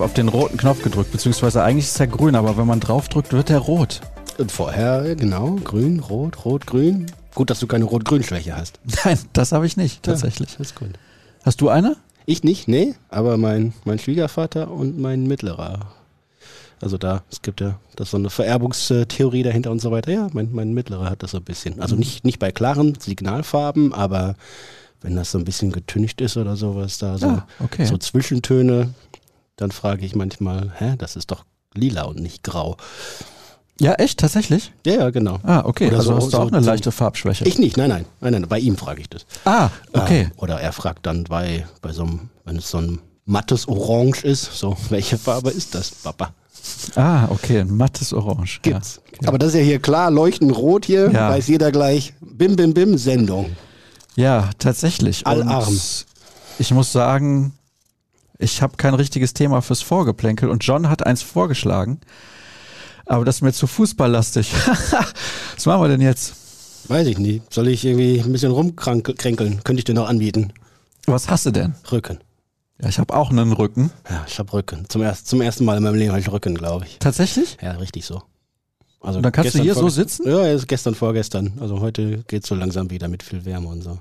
Habe auf den roten Knopf gedrückt, beziehungsweise eigentlich ist er grün, aber wenn man draufdrückt, wird er rot. Und vorher, genau, grün, rot, rot, grün. Gut, dass du keine Rot-Grün-Schwäche hast. Nein, das habe ich nicht, tatsächlich. Ja, das ist gut. Hast du eine? Ich nicht, nee, aber mein, mein Schwiegervater und mein Mittlerer. Also da, es gibt ja das so eine Vererbungstheorie dahinter und so weiter. Ja, mein, mein Mittlerer hat das so ein bisschen. Also nicht, nicht bei klaren Signalfarben, aber wenn das so ein bisschen getüncht ist oder sowas da, so, Ah, okay. so Zwischentöne, dann frage ich manchmal, hä, das ist doch lila und nicht grau. Ja, echt, tatsächlich? Ja, ja, genau. Ah, okay. Oder also so- hast du so- auch eine so- leichte Farbschwäche. Ich nicht, nein, nein, nein, nein, bei ihm frage ich das. ah, okay. Ah, oder er fragt dann bei, bei so einem, wenn es so ein mattes Orange ist, so, welche Farbe ist das, Papa? Ah, okay. Ein mattes Orange. Gibt's. Ja, okay. Aber das ist ja hier klar, leuchtend rot hier, Ja. weiß jeder gleich. Bim, bim, bim, Sendung. ja tatsächlich. Allarm. Ich muss sagen, ich habe kein richtiges Thema fürs Vorgeplänkel und John hat eins vorgeschlagen. Aber das ist mir zu fußballlastig. Was machen wir denn jetzt? Weiß ich nicht. Soll ich irgendwie ein bisschen rumkränkeln? Könnte ich dir noch anbieten? Was hast du denn? Rücken. Ja, ich habe auch einen Rücken. Ja, ich hab Rücken. Zum, erst, zum ersten Mal in meinem Leben habe ich Rücken, glaube ich. Tatsächlich? Ja, richtig so. Also Und dann kannst du hier so sitzen? Ja, ist gestern, vorgestern. Also heute geht's so langsam wieder mit viel Wärme und so.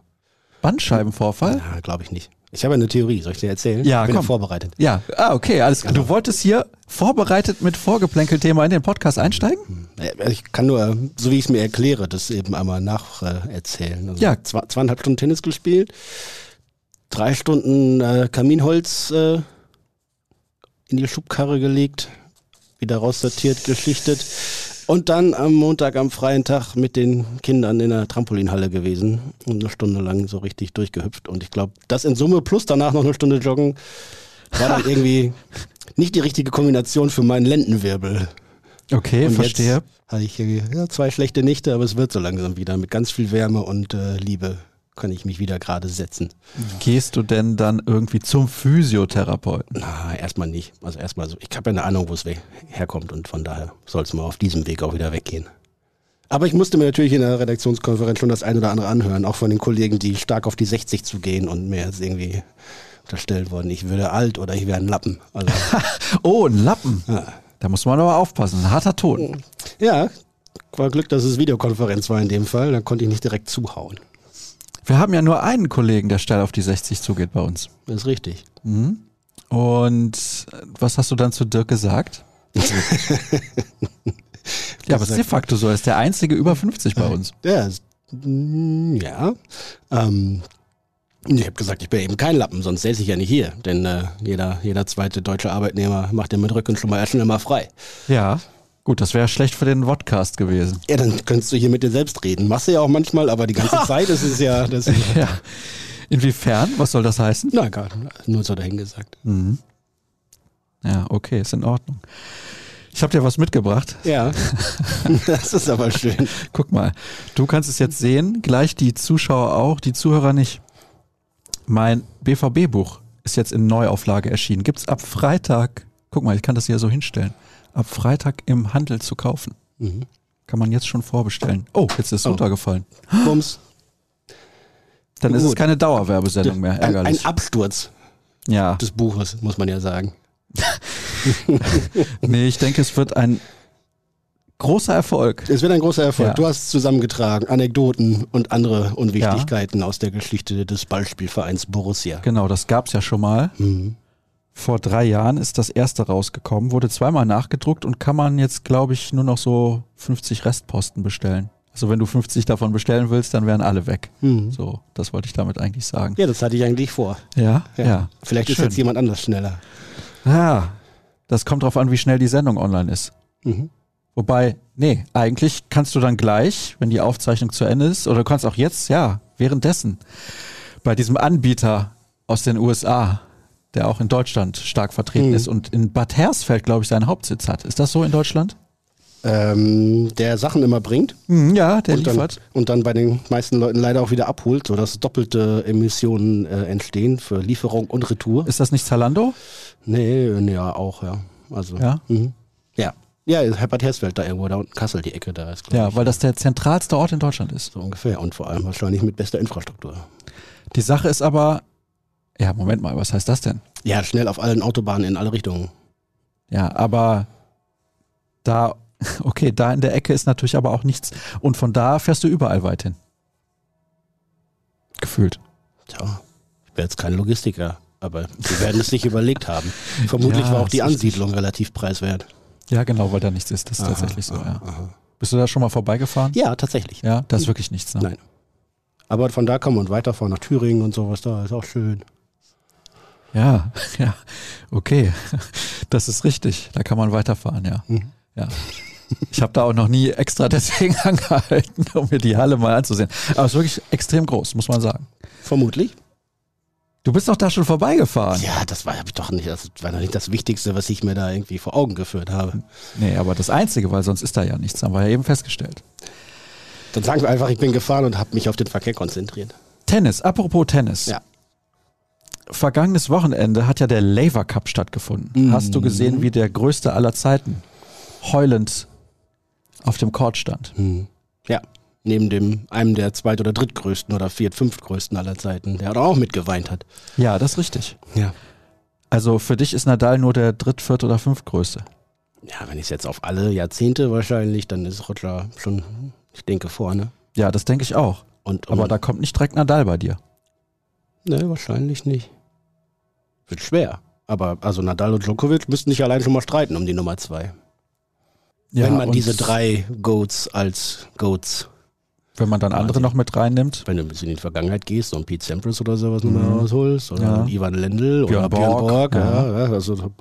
Bandscheibenvorfall? Ja, glaube ich nicht. Ich habe eine Theorie. Soll ich dir erzählen? Ja, ich bin komm. ja vorbereitet. Ja, ah, okay, alles klar. Du wolltest hier vorbereitet mit Vorgeplänkel-Thema in den Podcast einsteigen? Äh, Ich kann nur, so wie ich es mir erkläre, das eben einmal nacherzählen. Also Ja. Zwei, zweieinhalb Stunden Tennis gespielt, drei Stunden äh, Kaminholz äh, in die Schubkarre gelegt, wieder raussortiert, geschichtet und dann am Montag am freien Tag mit den Kindern in der Trampolinhalle gewesen und eine Stunde lang so richtig durchgehüpft. Und ich glaube, das in Summe plus danach noch eine Stunde joggen war dann irgendwie nicht die richtige Kombination für meinen Lendenwirbel. Okay, Und verstehe. Jetzt hatte ich hier, ja, zwei schlechte Nächte, aber es wird so langsam wieder. Mit ganz viel Wärme und äh, Liebe kann ich mich wieder gerade setzen. Gehst du denn dann irgendwie zum Physiotherapeuten? Na, erstmal nicht. Also erstmal so. Ich habe ja eine Ahnung, wo es herkommt und von daher soll es mal auf diesem Weg auch wieder weggehen. Aber ich musste mir natürlich in der Redaktionskonferenz schon das ein oder andere anhören, auch von den Kollegen, die stark auf die 60 zu gehen und mir jetzt irgendwie unterstellt worden, ich würde alt oder ich wäre ein Lappen. Also, Oh, ein Lappen. ja. Da muss man aber aufpassen. Ein harter Ton. ja, war Glück, dass es Videokonferenz war in dem Fall, dann konnte ich nicht direkt zuhauen. Wir haben ja nur einen Kollegen, der steil auf die 60 zugeht bei uns. Das ist richtig. Und äh, was hast du dann zu Dirk gesagt? ja, aber es ist de facto so. Er ist der einzige über 50 bei uns. Ja, mm, ja. Ähm, ich habe gesagt, ich bin eben kein Lappen, sonst säße ich ja nicht hier. Denn äh, jeder, jeder zweite deutsche Arbeitnehmer macht den mit Rücken schon mal schnell mal frei. Ja. Gut, das wäre schlecht für den Podcast gewesen. Ja, dann könntest du hier mit dir selbst reden. Machst du ja auch manchmal, aber die ganze Zeit ist es ja. Das ist, Ja. Inwiefern? Was soll das heißen? na, gar nur so dahingesagt. Ja, okay, ist in Ordnung. Ich habe dir was mitgebracht. Ja, das ist aber schön. Guck mal, du kannst es jetzt sehen, gleich die Zuschauer auch, die Zuhörer nicht. Mein BVB-Buch ist jetzt in Neuauflage erschienen. Gibt's ab Freitag, guck mal, ich kann das hier so hinstellen, ab Freitag im Handel zu kaufen. Mhm. Kann man jetzt schon vorbestellen. Oh, jetzt ist es Oh. runtergefallen. Bums. Dann ist es Gut. keine Dauerwerbesendung mehr. Ein, Ärgerlich. ein Absturz ja, des Buches, muss man ja sagen. nee, ich denke, es wird ein großer Erfolg. Es wird ein großer Erfolg. Ja. Du hast zusammengetragen Anekdoten und andere Unwichtigkeiten aus der Geschichte des Ballspielvereins Borussia. Genau, das gab's ja schon mal. Mhm. Vor drei Jahren ist das erste rausgekommen, wurde zweimal nachgedruckt und kann man jetzt, glaube ich, nur noch so 50 Restposten bestellen. Also wenn du 50 davon bestellen willst, dann wären alle weg. Mhm. So, das wollte ich damit eigentlich sagen. Ja, das hatte ich eigentlich vor. Ja, ja. Vielleicht ist Schön. jetzt jemand anders schneller. Ja, das kommt drauf an, wie schnell die Sendung online ist. Mhm. Wobei, nee, eigentlich kannst du dann gleich, wenn die Aufzeichnung zu Ende ist, oder du kannst auch jetzt, ja, währenddessen, bei diesem Anbieter aus den USA, der auch in Deutschland stark vertreten Mhm. ist und in Bad Hersfeld, glaube ich, seinen Hauptsitz hat. Ist das so in Deutschland? Ähm, der Sachen immer bringt Mhm, ja, der und dann, liefert. und dann bei den meisten Leuten leider auch wieder abholt, sodass doppelte Emissionen äh, entstehen für Lieferung und Retour. Ist das nicht Zalando? Nee, äh, ja, auch, ja. Also, Ja? Mhm. Ja. Ja, Herbert Hersfeld da irgendwo, da unten Kassel, die Ecke da ist, Ja, ich. weil das der zentralste Ort in Deutschland ist. So ungefähr. Und vor allem wahrscheinlich mit bester Infrastruktur. Die Sache ist aber, ja, Moment mal, was heißt das denn? Ja, schnell auf allen Autobahnen in alle Richtungen. Ja, aber da, okay, da in der Ecke ist natürlich aber auch nichts. Und von da fährst du überall weit hin. Gefühlt. Tja, ich bin jetzt kein Logistiker, aber sie werden es sich überlegt haben. Vermutlich Ja, war auch die. Ansiedlung relativ preiswert. Ja, genau, weil da nichts ist. Das ist Aha, tatsächlich so, aha, ja. aha. Bist du da schon mal vorbeigefahren? Ja, tatsächlich. Ja, da ist wirklich nichts, ne? Nein. Aber von da kann man weiterfahren nach Thüringen und sowas da, ist auch schön. Ja, ja, okay. Das ist richtig. Da kann man weiterfahren, ja. Mhm. Ja. Ich habe da auch noch nie extra deswegen angehalten, um mir die Halle mal anzusehen. Aber es ist wirklich extrem groß, muss man sagen. Vermutlich. Du bist doch da schon vorbeigefahren. Ja, das war ich doch nicht, das war doch nicht das Wichtigste, was ich mir da irgendwie vor Augen geführt habe. Nee, aber das Einzige, weil sonst ist da ja nichts, haben wir ja eben festgestellt. Dann sagen wir einfach, ich bin gefahren und habe mich auf den Verkehr konzentriert. Tennis, apropos Tennis. Ja. Vergangenes Wochenende hat ja der Laver Cup stattgefunden. Mhm. Hast du gesehen, wie der größte aller Zeiten heulend auf dem Court stand? Ja, neben dem einem der zweit- oder drittgrößten oder viert-, fünftgrößten aller Zeiten, der auch mitgeweint hat. Ja, das ist richtig. Ja. Also für dich ist Nadal nur der dritt-, viert- oder fünftgrößte. Ja, wenn ich es jetzt auf alle Jahrzehnte wahrscheinlich, dann ist Roger schon, ich denke, vorne. Ja, das denke ich auch. Und, Aber und da kommt nicht direkt Nadal bei dir. Ne, wahrscheinlich nicht. Wird schwer. Aber also Nadal und Djokovic müssten sich allein schon mal streiten um die Nummer zwei. Ja, wenn man und diese drei Goats als Goats, Wenn man dann andere noch mit reinnimmt. wenn du ein bisschen in die Vergangenheit gehst, so ein Pete Sampras oder sowas nochmal Mhm. rausholst, oder Ja. Ivan Lendl Björn oder Björn Borg, Borg, ja. ja. Also,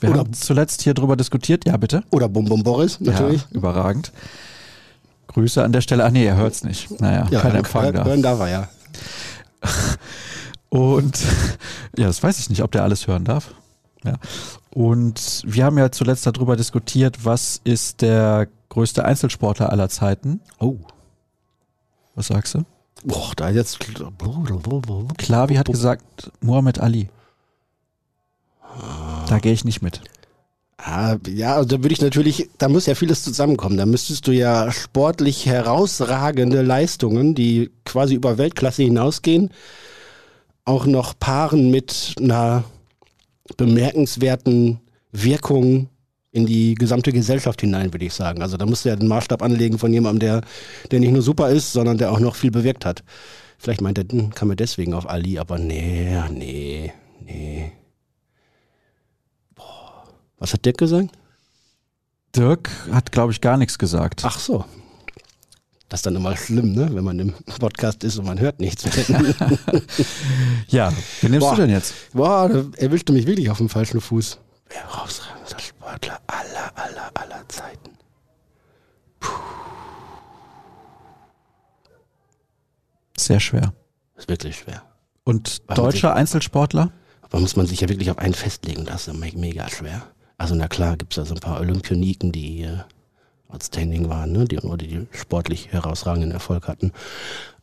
Wir haben zuletzt hier drüber diskutiert. Ja, bitte. oder Bum Bum Boris natürlich. Überragend. Grüße an der Stelle. Ach nee, er hört's nicht. Naja, kein Empfang da. Hören darf er ja. Und ja, das weiß ich nicht, ob der alles hören darf. Ja. Und wir haben ja zuletzt darüber diskutiert, was ist der größte Einzelsportler aller Zeiten? Oh. Was sagst du? Boah, da jetzt. Klavi hat gesagt, Muhammad Ali. Da gehe ich nicht mit. Ah, ja, also da würde ich natürlich, da muss ja vieles zusammenkommen. Da müsstest du ja sportlich herausragende Leistungen, die quasi über Weltklasse hinausgehen, auch noch paaren mit einer bemerkenswerten Wirkung in die gesamte Gesellschaft hinein, würde ich sagen. Also da musst du ja den Maßstab anlegen von jemandem, der, der nicht nur super ist, sondern der auch noch viel bewirkt hat. Vielleicht meint er, hm, kam er deswegen auf Ali, aber nee, nee, nee. Was hat Dirk gesagt? Dirk hat, glaube ich, gar nichts gesagt. Ach so. Das ist dann immer schlimm, ne? wenn man im Podcast ist und man hört nichts. Ja, wen nimmst Boah. du denn jetzt? Boah, da erwischte mich wirklich auf dem falschen Fuß. Wer herausragendster Sportler aller, aller, aller Zeiten. Sehr schwer. ist wirklich schwer. Und man deutscher Einzelsportler? Aber muss man sich ja wirklich auf einen festlegen, das ist mega schwer. Also na klar, gibt es da so ein paar Olympioniken, die äh, outstanding waren, ne? die, oder die sportlich herausragenden Erfolg hatten.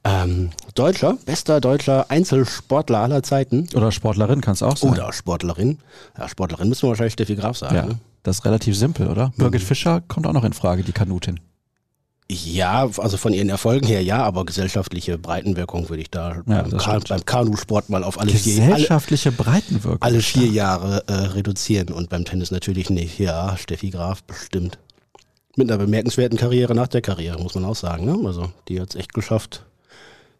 Ähm, Deutscher, bester deutscher Einzelsportler aller Zeiten. Oder Sportlerin kann es auch sein. Oder Sportlerin. Ja, Sportlerin müssen wir wahrscheinlich Steffi Graf sagen. Ja, Ne? das ist relativ simpel, oder? Birgit Mhm. Fischer kommt auch noch in Frage, die Kanutin. Ja, also von ihren Erfolgen her ja, aber gesellschaftliche Breitenwirkung würde ich da Ja, beim, Ka beim Kanusport mal auf alle vier, alle, Gesellschaftliche Breitenwirkung. alle vier Jahre äh, reduzieren und beim Tennis natürlich nicht. Ja, Steffi Graf bestimmt. Mit einer bemerkenswerten Karriere nach der Karriere, muss man auch sagen. Ne? Also die hat es echt geschafft,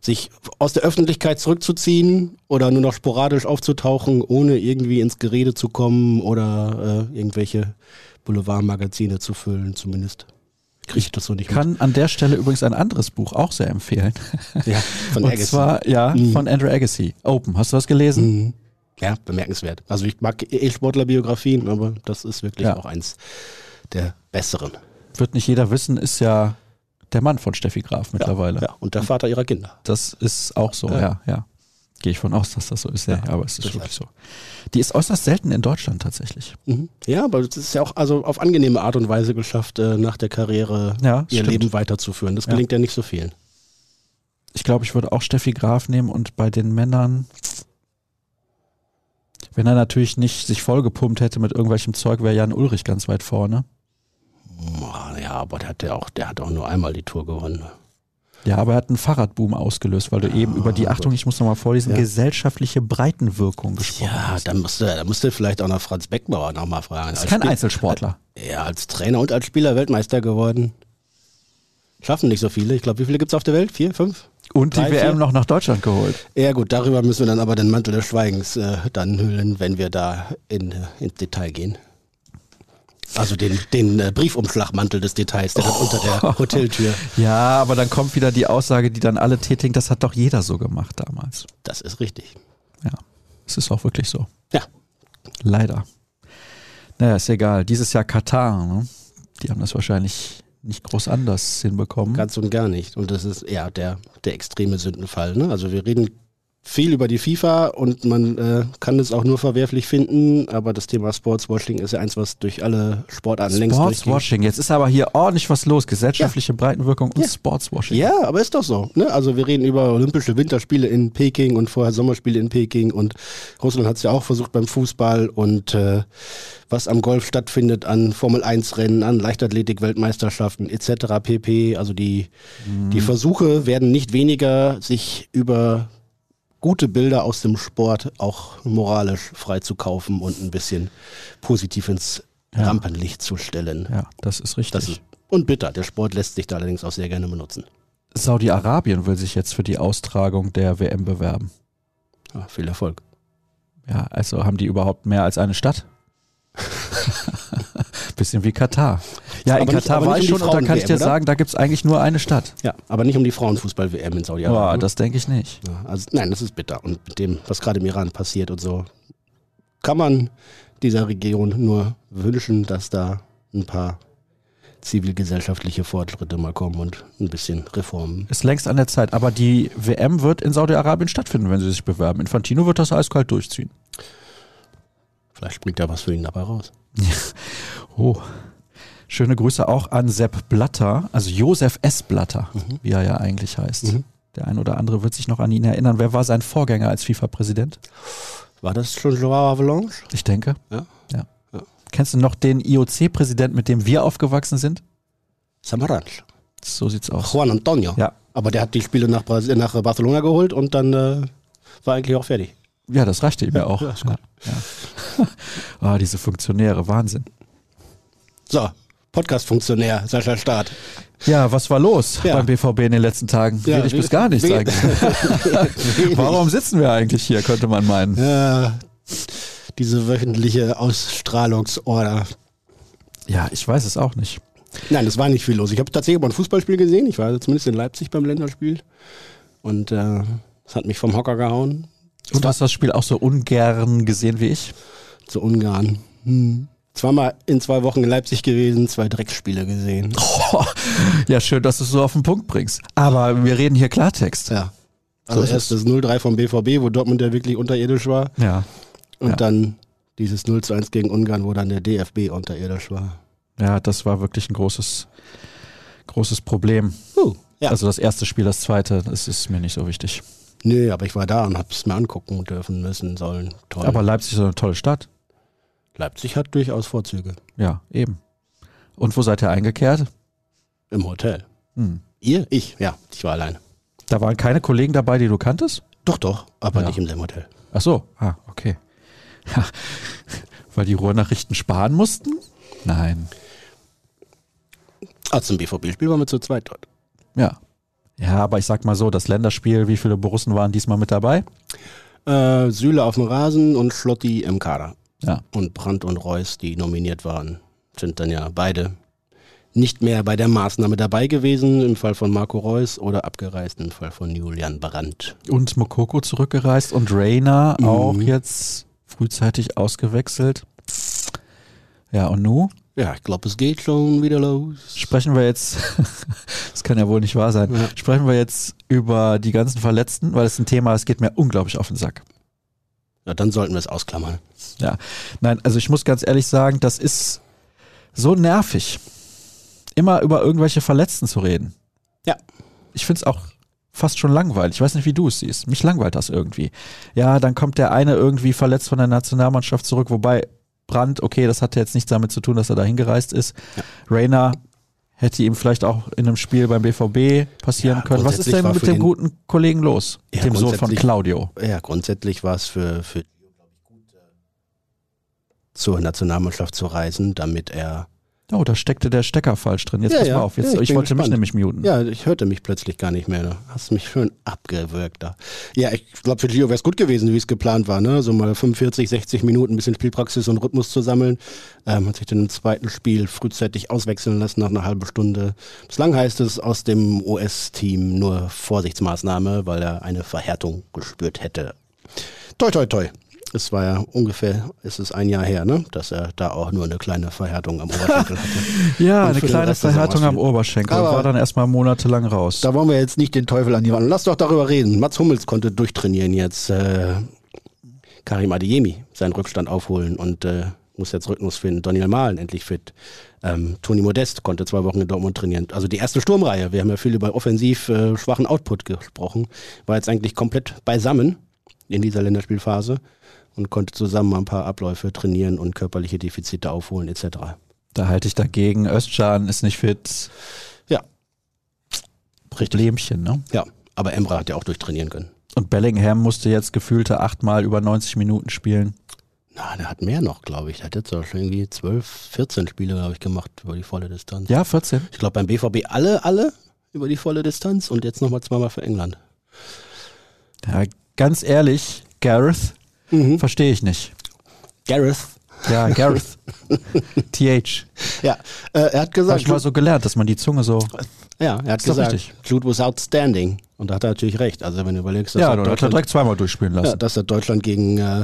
sich aus der Öffentlichkeit zurückzuziehen oder nur noch sporadisch aufzutauchen, ohne irgendwie ins Gerede zu kommen oder äh, irgendwelche Boulevardmagazine zu füllen, zumindest. Kriege ich das so nicht Kann an der Stelle übrigens ein anderes Buch auch sehr empfehlen. mit. Ja, von Und Agassi. zwar, ja, Mhm. von Andrew Agassi. Open. Hast du das gelesen? Mhm. Ja, bemerkenswert. Also ich mag eh Sportlerbiografien, aber das ist wirklich Ja. auch eins der besseren. Wird nicht jeder wissen, ist ja der Mann von Steffi Graf mittlerweile. Ja, und der Vater ihrer Kinder. Das ist auch so, Ja. ja, ja. Gehe ich von aus, dass das so ist, ja, Ja, aber es ist wirklich so. Die ist äußerst selten in Deutschland tatsächlich. Mhm. Ja, aber es ist ja auch also auf angenehme Art und Weise geschafft, äh, nach der Karriere Ja, ihr stimmt. Leben weiterzuführen. Das Ja. gelingt ja nicht so vielen. Ich glaube, ich würde auch Steffi Graf nehmen und bei den Männern, wenn er natürlich nicht sich vollgepumpt hätte mit irgendwelchem Zeug, wäre Jan Ulrich ganz weit vorne. Ja, aber der hat ja auch, der hat auch nur einmal die Tour gewonnen. Ja, aber er hat einen Fahrradboom ausgelöst, weil du eben über die, Achtung, ich muss nochmal vorlesen, Ja. gesellschaftliche Breitenwirkung gesprochen Ja, hast. dann musst du, da musst du vielleicht auch noch Franz Beckenbauer nochmal fragen. Das ist kein Einzelsportler. Ja, als Trainer und als Spieler Weltmeister geworden. Schaffen nicht so viele. Ich glaube, wie viele gibt es auf der Welt? Vier, fünf? Und die Drei, WM vier? noch nach Deutschland geholt. Ja gut, darüber müssen wir dann aber den Mantel des Schweigens äh, dann hüllen, wenn wir da in, äh, ins Detail gehen. Also den, den äh, Briefumschlagmantel des Details, der dann unter der Hoteltür. Ja, aber dann kommt wieder die Aussage, die dann alle tätigen, das hat doch jeder so gemacht damals. Das ist richtig. Ja, es ist auch wirklich so. Ja, Leider. Naja, ist egal. Dieses Jahr Katar, ne? die haben das wahrscheinlich nicht groß anders hinbekommen. ganz und gar nicht. Und das ist ja der, der extreme Sündenfall. Ne? Also wir reden viel über die FIFA und man äh, kann es auch nur verwerflich finden, aber das Thema Sportswashing ist ja eins, was durch alle Sportarten längst durchgeht. Sportswashing. Jetzt ist aber hier ordentlich was los. Gesellschaftliche Breitenwirkung und Ja. Sportswashing. Ja, aber ist doch so. Ne? Also wir reden über Olympische Winterspiele in Peking und vorher Sommerspiele in Peking und Russland hat es ja auch versucht beim Fußball und äh, was am Golf stattfindet an Formel 1 Rennen, an Leichtathletik-Weltmeisterschaften etc. pp. Also die, die Versuche werden nicht weniger, sich über gute Bilder aus dem Sport auch moralisch freizukaufen und ein bisschen positiv ins Ja. Rampenlicht zu stellen. Ja, das ist richtig. Das ist und bitter. Der Sport lässt sich da allerdings auch sehr gerne benutzen. Saudi-Arabien will sich jetzt für die Austragung der WM bewerben. Ja, viel Erfolg. Ja, also haben die überhaupt mehr als eine Stadt? Bisschen wie Katar. Ja, in Aber nicht- Katar aber war nicht ich um schon und da kann ich dir oder? sagen, da gibt es eigentlich nur eine Stadt. Ja, aber nicht um die Frauenfußball-WM in Ja, Saudi-Arabien. das denke ich nicht. ja, also, nein, das ist bitter. Und mit dem, was gerade im Iran passiert und so, kann man dieser Region nur wünschen, dass da ein paar zivilgesellschaftliche Fortschritte mal kommen und ein bisschen Reformen. Ist längst an der Zeit. Aber die WM wird in Saudi-Arabien stattfinden, wenn sie sich bewerben. Infantino wird das eiskalt durchziehen. Vielleicht springt da was für ihn dabei raus. Oh. Schöne Grüße auch an Sepp Blatter, also Josef S. Blatter, wie er ja eigentlich heißt. Mhm. Der ein oder andere wird sich noch an ihn erinnern. Wer war sein Vorgänger als FIFA-Präsident? War das schon Joao Avalanche? Ich denke. Ja. ja. Ja. Kennst du noch den IOC-Präsidenten, mit dem wir aufgewachsen sind? Samaranch. So sieht's aus. Juan Antonio. Ja. Aber der hat die Spiele nach, Bras nach Barcelona geholt und dann äh, war eigentlich auch fertig. Ja, das reichte ihm ja, auch. ja, ist Ja, ja. ah, diese Funktionäre, Wahnsinn. So, Podcast-Funktionär, Sascha Staat. Ja, was war los Ja. beim BVB in den letzten Tagen? Ja, wie- bis gar nichts eigentlich. Warum sitzen wir eigentlich hier, könnte man meinen. Ja, diese wöchentliche Ausstrahlungsorder. Ja, ich weiß es auch nicht. Nein, es war nicht viel los. Ich habe tatsächlich mal ein Fußballspiel gesehen. Ich war zumindest in Leipzig beim Länderspiel. Und äh, es hat mich vom Hocker gehauen. Und du hast das Spiel auch so ungern gesehen wie ich? Zu Ungarn. Hm. Zweimal in zwei Wochen in Leipzig gewesen, zwei Drecksspiele gesehen. Ja, schön, dass du es so auf den Punkt bringst. Aber wir reden hier Klartext. Ja. Also ist erst das 0-3 vom BVB, wo Dortmund ja wirklich unterirdisch war. Ja. Und Ja. dann dieses 0-1 gegen Ungarn, wo dann der DFB unterirdisch war. Ja, das war wirklich ein großes, großes Problem. Uh, ja. Also das erste Spiel, das zweite, das ist mir nicht so wichtig. Nö, aber ich war da und hab's mir angucken dürfen müssen sollen. Toll. Aber Leipzig ist eine tolle Stadt. Leipzig hat durchaus Vorzüge. Ja, eben. Und wo seid ihr eingekehrt? Im Hotel. Hm. Ihr? Ich? Ja, ich war alleine. Da waren keine Kollegen dabei, die du kanntest? Doch, doch, aber Ja. nicht im selben Hotel. Ach so, ah, okay. Ja, weil die Ruhrnachrichten sparen mussten? Nein. Ah, zum BVB-Spiel waren wir zu zweit dort. Ja. Ja, aber ich sag mal so, das Länderspiel, wie viele Borussen waren diesmal mit dabei? Äh, Süle auf dem Rasen und Schlotti im Kader. Ja. Und Brandt und Reus, die nominiert waren, sind dann ja beide nicht mehr bei der Maßnahme dabei gewesen, im Fall von Marco Reus oder abgereist im Fall von Julian Brandt. Und Mokoko zurückgereist und Rainer Mhm. auch jetzt frühzeitig ausgewechselt. Ja, und nu Ja, ich glaube, es geht schon wieder los. sprechen wir jetzt, das kann ja wohl nicht wahr sein, Ja. sprechen wir jetzt über die ganzen Verletzten, weil es ein Thema, es geht mir unglaublich auf den Sack. Ja, dann sollten wir es ausklammern. Ja, nein, also ich muss ganz ehrlich sagen, das ist so nervig, immer über irgendwelche Verletzten zu reden. Ja. Ich finde es auch fast schon langweilig. Ich weiß nicht, wie du es siehst. Mich langweilt das irgendwie. Ja, dann kommt der eine irgendwie verletzt von der Nationalmannschaft zurück, wobei Brandt, okay, das hatte jetzt nichts damit zu tun, dass er da hingereist ist. Ja. Rainer, hätte ihm vielleicht auch in einem Spiel beim BVB passieren Ja, können. Was ist denn mit dem guten Kollegen los? Ja, dem Sohn von Claudio. Ja, grundsätzlich war es für, für Gio, glaube ich, gut, äh, zur Nationalmannschaft zu reisen, damit er. Oh, da steckte der Stecker falsch drin. Jetzt Ja, pass ja. mal auf. Jetzt, Ja, ich ich wollte mich gespannt. nämlich muten. Ja, ich hörte mich plötzlich gar nicht mehr. Da hast mich schön abgewürgt da. Ja, ich glaube, für Gio wäre es gut gewesen, wie es geplant war. Ne? So mal 45, 60 Minuten, ein bisschen Spielpraxis und Rhythmus zu sammeln. Ähm, hat sich dann im zweiten Spiel frühzeitig auswechseln lassen nach einer halben Stunde. Bislang heißt es aus dem US-Team nur Vorsichtsmaßnahme, weil er eine Verhärtung gespürt hätte. Toi, toi, toi. Es war ja ungefähr, es ist ein Jahr her, ne? dass er da auch nur eine kleine Verhärtung am Oberschenkel hatte. Ja, eine kleine Verhärtung am. Oberschenkel Aber- war dann erstmal monatelang raus. Da wollen wir jetzt nicht den Teufel an die Wand. Lass doch darüber reden. Mats Hummels konnte durchtrainieren jetzt. Äh, Karim Adeyemi seinen Rückstand aufholen und äh, muss jetzt Rhythmus finden. Daniel Mahlen endlich fit. Ähm, Toni Modest konnte zwei Wochen in Dortmund trainieren. Also die erste Sturmreihe. Wir haben ja viel über offensiv äh, schwachen Output gesprochen. War jetzt eigentlich komplett beisammen in dieser Länderspielphase und konnte zusammen ein paar Abläufe trainieren und körperliche Defizite aufholen etc. Da halte ich dagegen. Özcan ist nicht fit. Ja, Problemchen, ne? ja. Aber Emre hat ja auch durchtrainieren können. Und Bellingham musste jetzt gefühlte achtmal über 90 Minuten spielen. Na, der hat mehr noch, glaube ich. Der hat jetzt auch schon irgendwie 12, 14 Spiele, glaube ich, gemacht über die volle Distanz. Ja, 14. Ich glaube beim BVB alle, alle über die volle Distanz und jetzt nochmal zweimal für England. Ja, ganz ehrlich, Gareth Mhm. verstehe ich nicht. Gareth. Ja, Gareth. TH. Ja, äh, er hat gesagt, ich mal so gelernt, dass man die Zunge so. ja, er hat gesagt. Jude was outstanding. Und da hat er natürlich recht. Also wenn du überlegst, dass, Ja, er da hat er Deutschland, direkt zweimal durchspielen lassen. ja, dass er Deutschland gegen äh,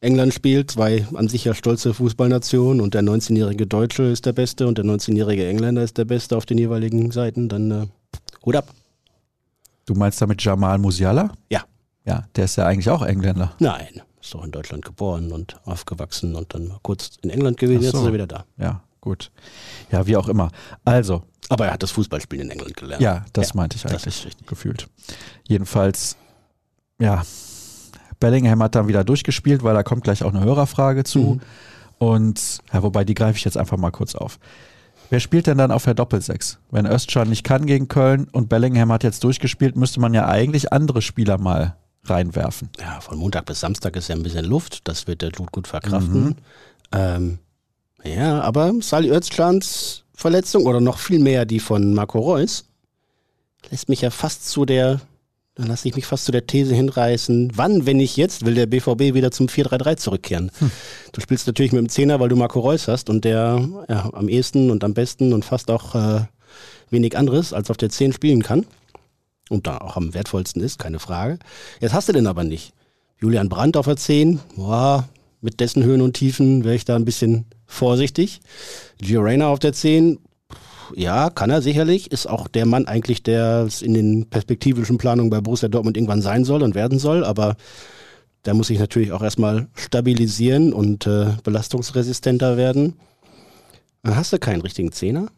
England spielt, zwei an sich ja stolze Fußballnationen und der 19-jährige Deutsche ist der Beste und der 19-jährige Engländer ist der Beste auf den jeweiligen Seiten, dann äh, Hut ab. Du meinst damit Jamal Musiala? Ja. Ja, der ist ja eigentlich auch Engländer. Nein, ist doch in Deutschland geboren und aufgewachsen und dann mal kurz in England gewesen, Ach jetzt so. ist er wieder da. Ja, gut. Ja, wie auch immer. Also, Aber er hat das Fußballspielen in England gelernt. ja, das Ja, meinte ich das eigentlich ist richtig. gefühlt. Jedenfalls, ja, Bellingham hat dann wieder durchgespielt, weil da kommt gleich auch eine Hörerfrage zu. Mhm. Und, ja, wobei, die greife ich jetzt einfach mal kurz auf. Wer spielt denn dann auf der Doppelsechs? Wenn Özcan nicht kann gegen Köln und Bellingham hat jetzt durchgespielt, müsste man ja eigentlich andere Spieler mal reinwerfen. Ja, von Montag bis Samstag ist ja ein bisschen Luft. Das wird der Jude gut verkraften. Mhm. Ähm, ja, aber Sali Özcans Verletzung oder noch viel mehr die von Marco Reus lässt mich ja fast zu der, dann lasse ich mich fast zu der These hinreißen, wann, wenn nicht jetzt, will der BVB wieder zum 4-3-3 zurückkehren. Du spielst natürlich mit dem Zehner, weil du Marco Reus hast und der ja, am ehesten und am besten und fast auch äh, wenig anderes als auf der 10 spielen kann und da auch am wertvollsten ist, keine Frage. Jetzt hast du den aber nicht. Julian Brandt auf der 10, boah, mit dessen Höhen und Tiefen wäre ich da ein bisschen vorsichtig. Gio auf der 10, ja, kann er sicherlich, ist auch der Mann eigentlich, der es in den perspektivischen Planungen bei Borussia Dortmund irgendwann sein soll und werden soll, aber der muss sich natürlich auch erstmal stabilisieren und äh, belastungsresistenter werden. Dann hast du keinen richtigen Zehner.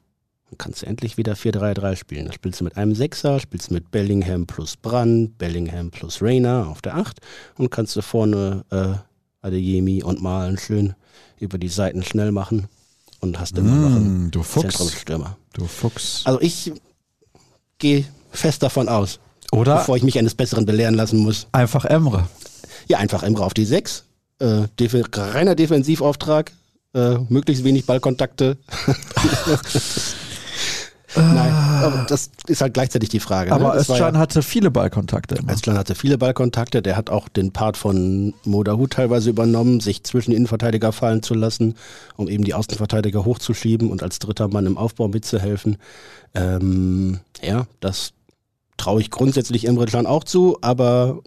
Dann kannst du endlich wieder 4-3-3 spielen. Da spielst du mit einem Sechser, spielst mit Bellingham plus Brand, Bellingham plus Rayner auf der 8 und kannst du vorne äh, Adeyemi und Malen schön über die Seiten schnell machen und hast immer noch einen Mm, du Fuchs. Zentrumstürmer. Du Fuchs. Also ich gehe fest davon aus, Oder bevor ich mich eines Besseren belehren lassen muss. einfach Emre. Ja, einfach Emre auf die 6. Äh, def reiner Defensivauftrag, äh, möglichst wenig Ballkontakte. Nein, aber das ist halt gleichzeitig die Frage. Aber ne? Das war Özcan ja, hatte viele Ballkontakte. Immer. Özcan hatte viele Ballkontakte, der hat auch den Part von Modahu teilweise übernommen, sich zwischen Innenverteidiger fallen zu lassen, um eben die Außenverteidiger hochzuschieben und als dritter Mann im Aufbau mitzuhelfen. Ähm, ja, das traue ich grundsätzlich Emre Can auch zu, aber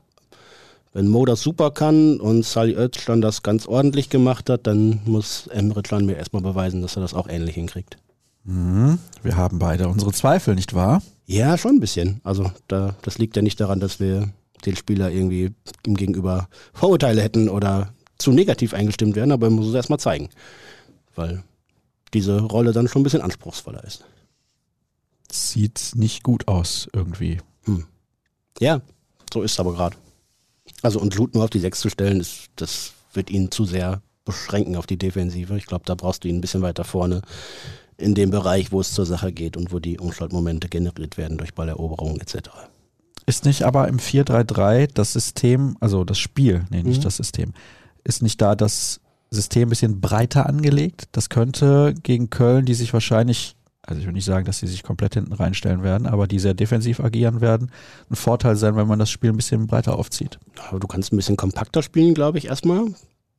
wenn Mo das super kann und Sali Özcan das ganz ordentlich gemacht hat, dann muss Emre Can mir erstmal beweisen, dass er das auch ähnlich hinkriegt. Mhm. Wir haben beide unsere Zweifel, nicht wahr? Ja, schon ein bisschen. Also da, das liegt ja nicht daran, dass wir den Spieler irgendwie ihm gegenüber Vorurteile hätten oder zu negativ eingestimmt werden, aber man muss es erstmal zeigen. Weil diese Rolle dann schon ein bisschen anspruchsvoller ist. Sieht nicht gut aus irgendwie. Ja, so ist es aber gerade. Also und Jude nur auf die Sechs zu stellen, ist, das wird ihn zu sehr beschränken auf die Defensive. Ich glaube, da brauchst du ihn ein bisschen weiter vorne in dem Bereich, wo es zur Sache geht und wo die Umschaltmomente generiert werden durch Balleroberungen etc. Ist nicht aber im 4-3-3 das System, also das Spiel, nee, nicht Mhm. das System, ist nicht da das System ein bisschen breiter angelegt? Das könnte gegen Köln, die sich wahrscheinlich, also ich will nicht sagen, dass sie sich komplett hinten reinstellen werden, aber die sehr defensiv agieren werden, ein Vorteil sein, wenn man das Spiel ein bisschen breiter aufzieht. Aber du kannst ein bisschen kompakter spielen, glaube ich, erstmal.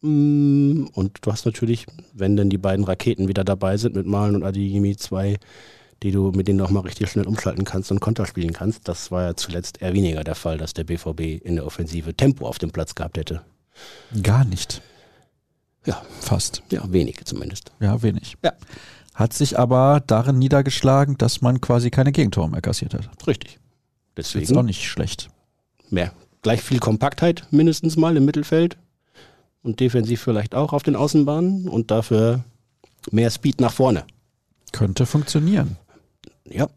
Und du hast natürlich, wenn dann die beiden Raketen wieder dabei sind mit Malen und Adeyemi, zwei, die du mit denen auch mal richtig schnell umschalten kannst und Konter spielen kannst. Das war ja zuletzt eher weniger der Fall, dass der BVB in der Offensive Tempo auf dem Platz gehabt hätte. Gar nicht. Ja. Fast. Ja, wenige zumindest. Ja, wenig. Ja. Hat sich aber darin niedergeschlagen, dass man quasi keine Gegentore mehr kassiert hat. Richtig. Ist jetzt auch Deswegen nicht schlecht. mehr. Gleich viel Kompaktheit mindestens mal im Mittelfeld und defensiv vielleicht auch auf den Außenbahnen und dafür mehr Speed nach vorne. Könnte funktionieren. Ja,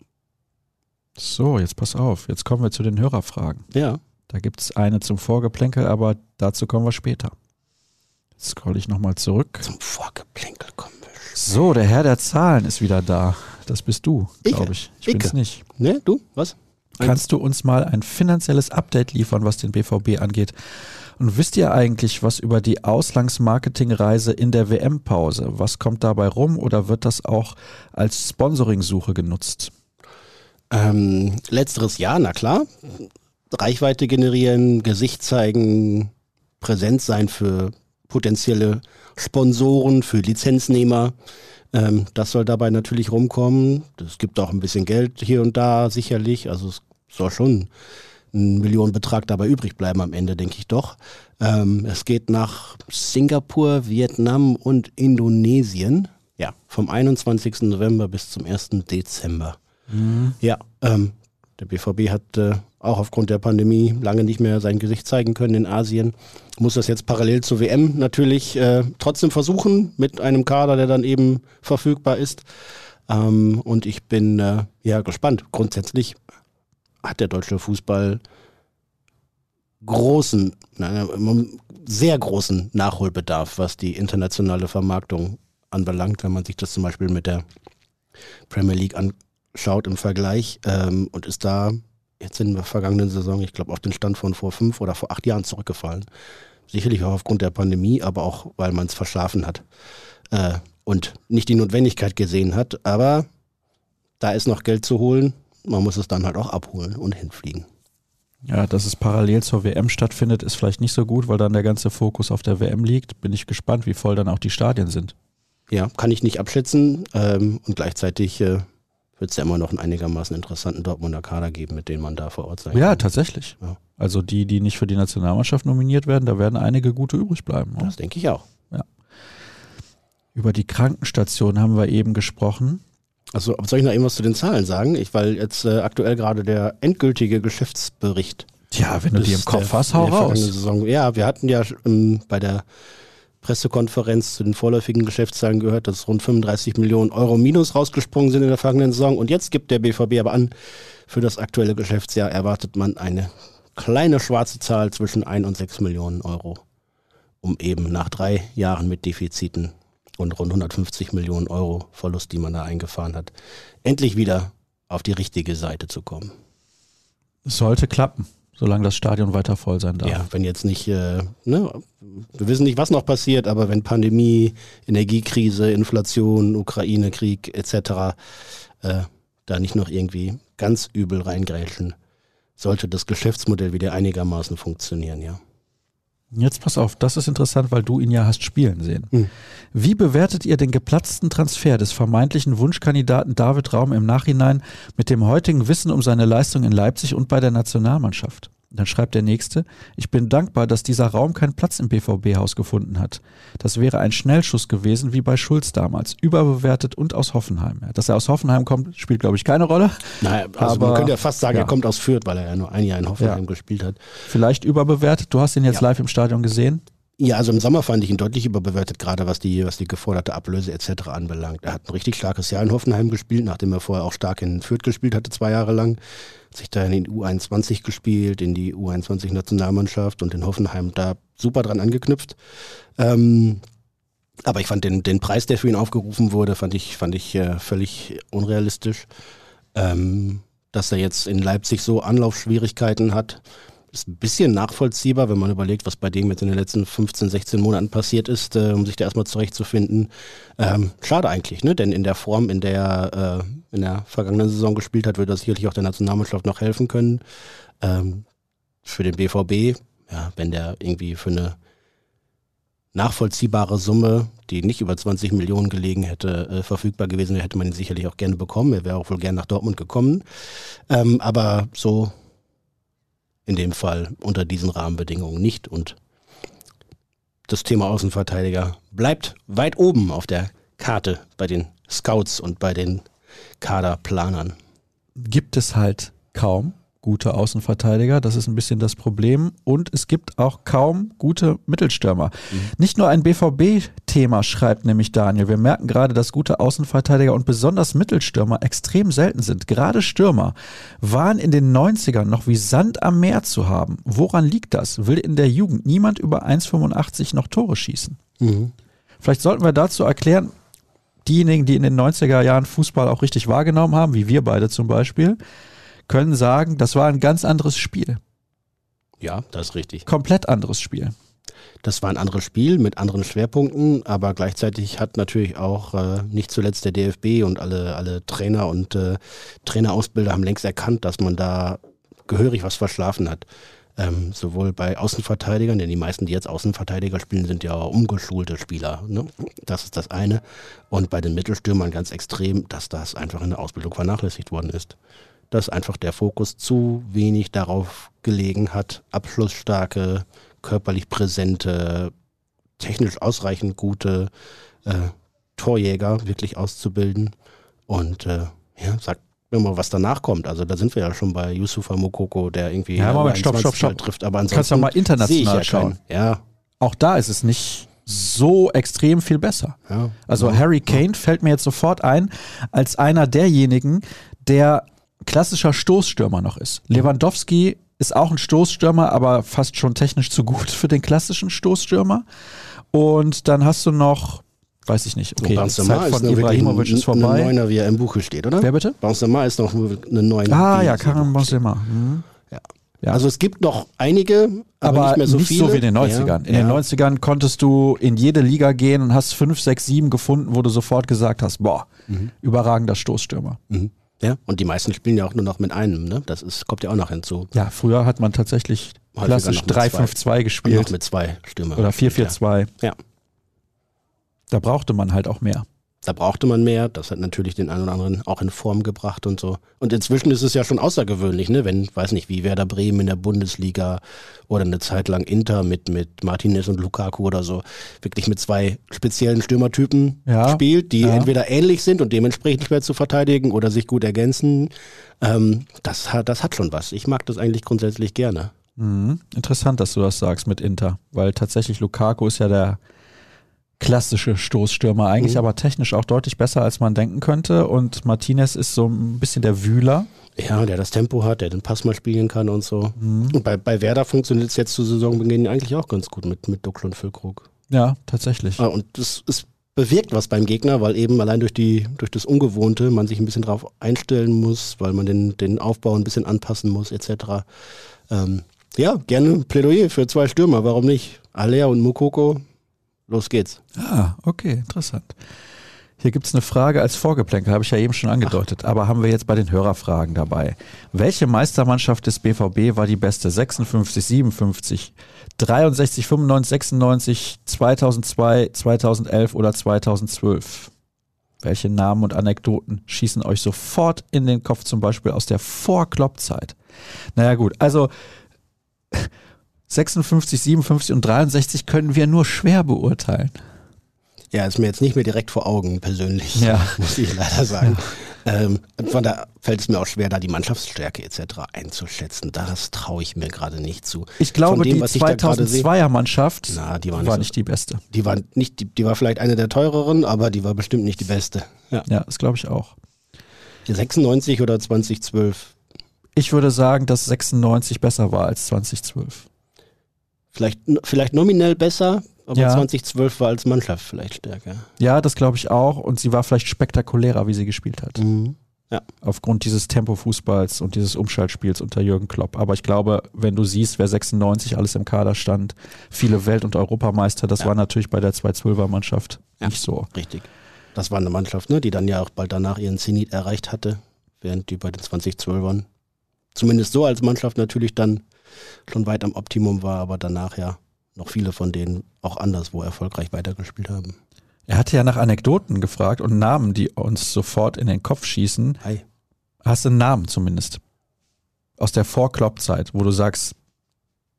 So, jetzt pass auf. Jetzt kommen wir zu den Hörerfragen. ja. Da gibt es eine zum Vorgeplänkel, aber dazu kommen wir später. Jetzt scroll ich nochmal zurück. Zum Vorgeplänkel kommen wir. So, der Herr der Zahlen ist wieder da. Das bist du, glaube ich. Ich Ich? bin's nicht. Ne, du? Was? Kannst du uns mal ein finanzielles Update liefern, was den BVB angeht? Und wisst ihr eigentlich was über die Auslandsmarketingreise in der WM-Pause? Was kommt dabei rum oder wird das auch als Sponsoringsuche genutzt? Ähm, letzteres Jahr, na klar. Reichweite generieren, Gesicht zeigen, präsent sein für potenzielle Sponsoren, für Lizenznehmer. Ähm, das soll dabei natürlich rumkommen. Es gibt auch ein bisschen Geld hier und da sicherlich. Also es soll schon ein Millionenbetrag dabei übrig bleiben am Ende, denke ich doch. Ähm, es geht nach Singapur, Vietnam und Indonesien. Ja, vom 21. November bis zum 1. Dezember. Ja, ähm, der BVB hat äh, auch aufgrund der Pandemie lange nicht mehr sein Gesicht zeigen können in Asien. Muss das jetzt parallel zur WM natürlich äh, trotzdem versuchen mit einem Kader, der dann eben verfügbar ist. Ähm, und ich bin äh, ja gespannt. Grundsätzlich hat der deutsche Fußball großen, nein, sehr großen Nachholbedarf, was die internationale Vermarktung anbelangt, wenn man sich das zum Beispiel mit der Premier League anschaut im Vergleich ähm, und ist da jetzt in der vergangenen Saison, ich glaube, auf den Stand von vor fünf oder vor acht Jahren zurückgefallen. Sicherlich auch aufgrund der Pandemie, aber auch, weil man es verschlafen hat äh, und nicht die Notwendigkeit gesehen hat. Aber da ist noch Geld zu holen. Man muss es dann halt auch abholen und hinfliegen. Ja, dass es parallel zur WM stattfindet, ist vielleicht nicht so gut, weil dann der ganze Fokus auf der WM liegt. Bin ich gespannt, wie voll dann auch die Stadien sind. Ja, kann ich nicht abschätzen. Ähm, und gleichzeitig äh, wird es ja immer noch einen einigermaßen interessanten Dortmunder Kader geben, mit dem man da vor Ort sein Ja, kann. tatsächlich. Ja. Also die, die nicht für die Nationalmannschaft nominiert werden, da werden einige gute übrig bleiben. Das denke ich auch. Über die Krankenstation haben wir eben gesprochen. Also soll ich noch irgendwas zu den Zahlen sagen? Ich, weil jetzt äh, aktuell gerade der endgültige Geschäftsbericht Tja, wenn du die im Kopf der- hast, hau raus. Saison. Ja, wir hatten ja ähm, bei der Pressekonferenz zu den vorläufigen Geschäftszahlen gehört, dass rund 35 Millionen Euro Minus rausgesprungen sind in der vergangenen Saison. Und jetzt gibt der BVB aber an, für das aktuelle Geschäftsjahr erwartet man eine kleine schwarze Zahl zwischen 1 und 6 Millionen Euro, um eben nach drei Jahren mit Defiziten und rund 150 Millionen Euro Verlust, die man da eingefahren hat, endlich wieder auf die richtige Seite zu kommen. Sollte klappen, solange das Stadion weiter voll sein darf. Ja, wenn jetzt nicht, äh, ne, wir wissen nicht, was noch passiert, aber wenn Pandemie, Energiekrise, Inflation, Ukraine-Krieg etc. Äh, da nicht noch irgendwie ganz übel reingrätschen, sollte das Geschäftsmodell wieder einigermaßen funktionieren, ja. Jetzt pass auf, das ist interessant, weil du ihn ja hast spielen sehen. Hm. Wie bewertet ihr den geplatzten Transfer des vermeintlichen Wunschkandidaten David Raum im Nachhinein mit dem heutigen Wissen um seine Leistung in Leipzig und bei der Nationalmannschaft? Dann schreibt der nächste, ich bin dankbar, dass dieser Raum keinen Platz im BVB-Haus gefunden hat. Das wäre ein Schnellschuss gewesen, wie bei Schulz damals, überbewertet und aus Hoffenheim. Dass er aus Hoffenheim kommt, spielt, glaube ich, keine Rolle. Naja, also Aber- man könnte ja fast sagen, ja. er kommt aus Fürth, weil er ja nur ein Jahr in Hoffenheim Ja. gespielt hat. Vielleicht überbewertet. Du hast ihn jetzt Ja. live im Stadion gesehen. Ja, also im Sommer fand ich ihn deutlich überbewertet, gerade was die, was die geforderte Ablöse etc. anbelangt. Er hat ein richtig starkes Jahr in Hoffenheim gespielt, nachdem er vorher auch stark in Fürth gespielt hatte, zwei Jahre lang. Hat sich da in die U21 gespielt, in die U21-Nationalmannschaft und in Hoffenheim da super dran angeknüpft. Ähm, Aber ich fand den, den Preis, der für ihn aufgerufen wurde, fand ich, fand ich äh, völlig unrealistisch. Ähm, dass er jetzt in Leipzig so Anlaufschwierigkeiten hat, ist ein bisschen nachvollziehbar, wenn man überlegt, was bei dem jetzt in den letzten 15, 16 Monaten passiert ist, äh, um sich da erstmal zurechtzufinden. Ähm, schade eigentlich, ne? Denn in der Form, in der er äh, in der vergangenen Saison gespielt hat, würde das sicherlich auch der Nationalmannschaft noch helfen können. Ähm, für den BVB, ja, wenn der irgendwie für eine nachvollziehbare Summe, die nicht über 20 Millionen gelegen hätte, äh, verfügbar gewesen wäre, hätte man ihn sicherlich auch gerne bekommen. Er wäre auch wohl gerne nach Dortmund gekommen. Ähm, aber so in dem Fall unter diesen Rahmenbedingungen nicht. Und das Thema Außenverteidiger bleibt weit oben auf der Karte bei den Scouts und bei den Kaderplanern. Gibt es halt kaum gute Außenverteidiger. Das ist ein bisschen das Problem. Und es gibt auch kaum gute Mittelstürmer. Mhm. Nicht nur ein BVB-Thema, schreibt nämlich Daniel. Wir merken gerade, dass gute Außenverteidiger und besonders Mittelstürmer extrem selten sind. Gerade Stürmer waren in den 90ern noch wie Sand am Meer zu haben. Woran liegt das? Will in der Jugend niemand über 1,85 noch Tore schießen? Mhm. Vielleicht sollten wir dazu erklären, diejenigen, die in den 90er Jahren Fußball auch richtig wahrgenommen haben, wie wir beide zum Beispiel, können sagen, das war ein ganz anderes Spiel. Ja, das ist richtig. Komplett anderes Spiel. Das war ein anderes Spiel mit anderen Schwerpunkten, aber gleichzeitig hat natürlich auch äh, nicht zuletzt der DFB und alle, alle Trainer und äh, Trainerausbilder haben längst erkannt, dass man da gehörig was verschlafen hat. Ähm, sowohl bei Außenverteidigern, denn die meisten, die jetzt Außenverteidiger spielen, sind ja umgeschulte Spieler. Ne? Das ist das eine. Und bei den Mittelstürmern ganz extrem, dass das einfach in der Ausbildung vernachlässigt worden ist dass einfach der Fokus zu wenig darauf gelegen hat, abschlussstarke, körperlich präsente, technisch ausreichend gute äh, Torjäger wirklich auszubilden. Und äh, ja, sagt mir mal, was danach kommt. Also da sind wir ja schon bei Yusufa Mokoko, der irgendwie ja, Moment, stopp, stopp, stopp. trifft. Aber ansonsten Kannst du mal international ja schauen. Ja. Auch da ist es nicht so extrem viel besser. Ja. Also ja. Harry Kane fällt mir jetzt sofort ein als einer derjenigen, der klassischer Stoßstürmer noch ist. Lewandowski ist auch ein Stoßstürmer, aber fast schon technisch zu gut für den klassischen Stoßstürmer. Und dann hast du noch, weiß ich nicht, okay, so, Zeit von Ibrahimovic ist vorbei. Ein Neuner, wie er im Buche steht, oder? Wer bitte? Benzema ist noch eine neue. Ah ja, Karim Benzema. Mhm. Ja. Ja. Also es gibt noch einige, aber, aber nicht mehr so nicht viele. so wie in den 90ern. Ja. In den 90ern konntest du in jede Liga gehen und hast fünf, sechs, sieben gefunden, wo du sofort gesagt hast, boah, mhm. überragender Stoßstürmer. Mhm. Ja, und die meisten spielen ja auch nur noch mit einem, ne? Das ist, kommt ja auch noch hinzu. Ja, früher hat man tatsächlich klassisch 3-5-2 gespielt. Und noch mit zwei Stürmer. Oder 4-4-2. Ja. Da brauchte man halt auch mehr. Da brauchte man mehr. Das hat natürlich den einen oder anderen auch in Form gebracht und so. Und inzwischen ist es ja schon außergewöhnlich, ne? Wenn, weiß nicht, wie Werder Bremen in der Bundesliga oder eine Zeit lang Inter mit, mit Martinez und Lukaku oder so, wirklich mit zwei speziellen Stürmertypen ja, spielt, die ja. entweder ähnlich sind und dementsprechend schwer zu verteidigen oder sich gut ergänzen. Ähm, das, hat, das hat schon was. Ich mag das eigentlich grundsätzlich gerne. Mhm. Interessant, dass du das sagst mit Inter, weil tatsächlich Lukaku ist ja der klassische Stoßstürmer, eigentlich mhm. aber technisch auch deutlich besser, als man denken könnte. Und Martinez ist so ein bisschen der Wühler. Ja, der das Tempo hat, der den Pass mal spielen kann und so. Mhm. Und bei, bei Werder funktioniert es jetzt zu Saisonbeginn eigentlich auch ganz gut mit, mit Duckl und Füllkrug. Ja, tatsächlich. Ah, und das ist bewirkt was beim Gegner, weil eben allein durch die durch das Ungewohnte man sich ein bisschen drauf einstellen muss, weil man den, den Aufbau ein bisschen anpassen muss, etc. Ähm, ja, gerne Plädoyer für zwei Stürmer, warum nicht? Alea und Mukoko, Los geht's. Ah, okay, interessant. Hier gibt es eine Frage als Vorgeplänkel, habe ich ja eben schon angedeutet, Ach. aber haben wir jetzt bei den Hörerfragen dabei. Welche Meistermannschaft des BVB war die beste? 56, 57, 63, 95, 96, 2002, 2011 oder 2012? Welche Namen und Anekdoten schießen euch sofort in den Kopf, zum Beispiel aus der Vorkloppzeit? Naja gut, also 56, 57 und 63 können wir nur schwer beurteilen. Ja, ist mir jetzt nicht mehr direkt vor Augen persönlich, ja. muss ich leider sagen. Ja. Ähm, von da fällt es mir auch schwer, da die Mannschaftsstärke etc. einzuschätzen. Das traue ich mir gerade nicht zu. Ich glaube, dem, die 2002er Mannschaft na, die war, nicht, war so, nicht, die beste. Die war, nicht, die, die, war vielleicht eine der teureren, aber die war bestimmt nicht die beste. Ja, ja das glaube ich auch. 96 oder 2012? Ich würde sagen, dass 96 besser war als 2012. Vielleicht, vielleicht nominell besser, aber Ja. 2012 war als Mannschaft vielleicht stärker. Ja, das glaube ich auch. Und sie war vielleicht spektakulärer, wie sie gespielt hat. Mhm. Aufgrund dieses Tempo-Fußballs und dieses Umschaltspiels unter Jürgen Klopp. Aber ich glaube, wenn du siehst, wer 96 alles im Kader stand, viele Welt- und Europameister, das Ja. war natürlich bei der 212er-Mannschaft Ja. nicht so. Richtig. Das war eine Mannschaft, ne, die dann ja auch bald danach ihren Zenit erreicht hatte, während die bei den 2012ern zumindest so als Mannschaft natürlich dann schon weit am Optimum war, aber danach ja noch viele von denen auch anderswo erfolgreich weitergespielt haben. Er hatte ja nach Anekdoten gefragt und Namen, die uns sofort in den Kopf schießen. Hi. Hast du einen Namen zumindest? Aus der Vor-Klopp-Zeit, wo du sagst,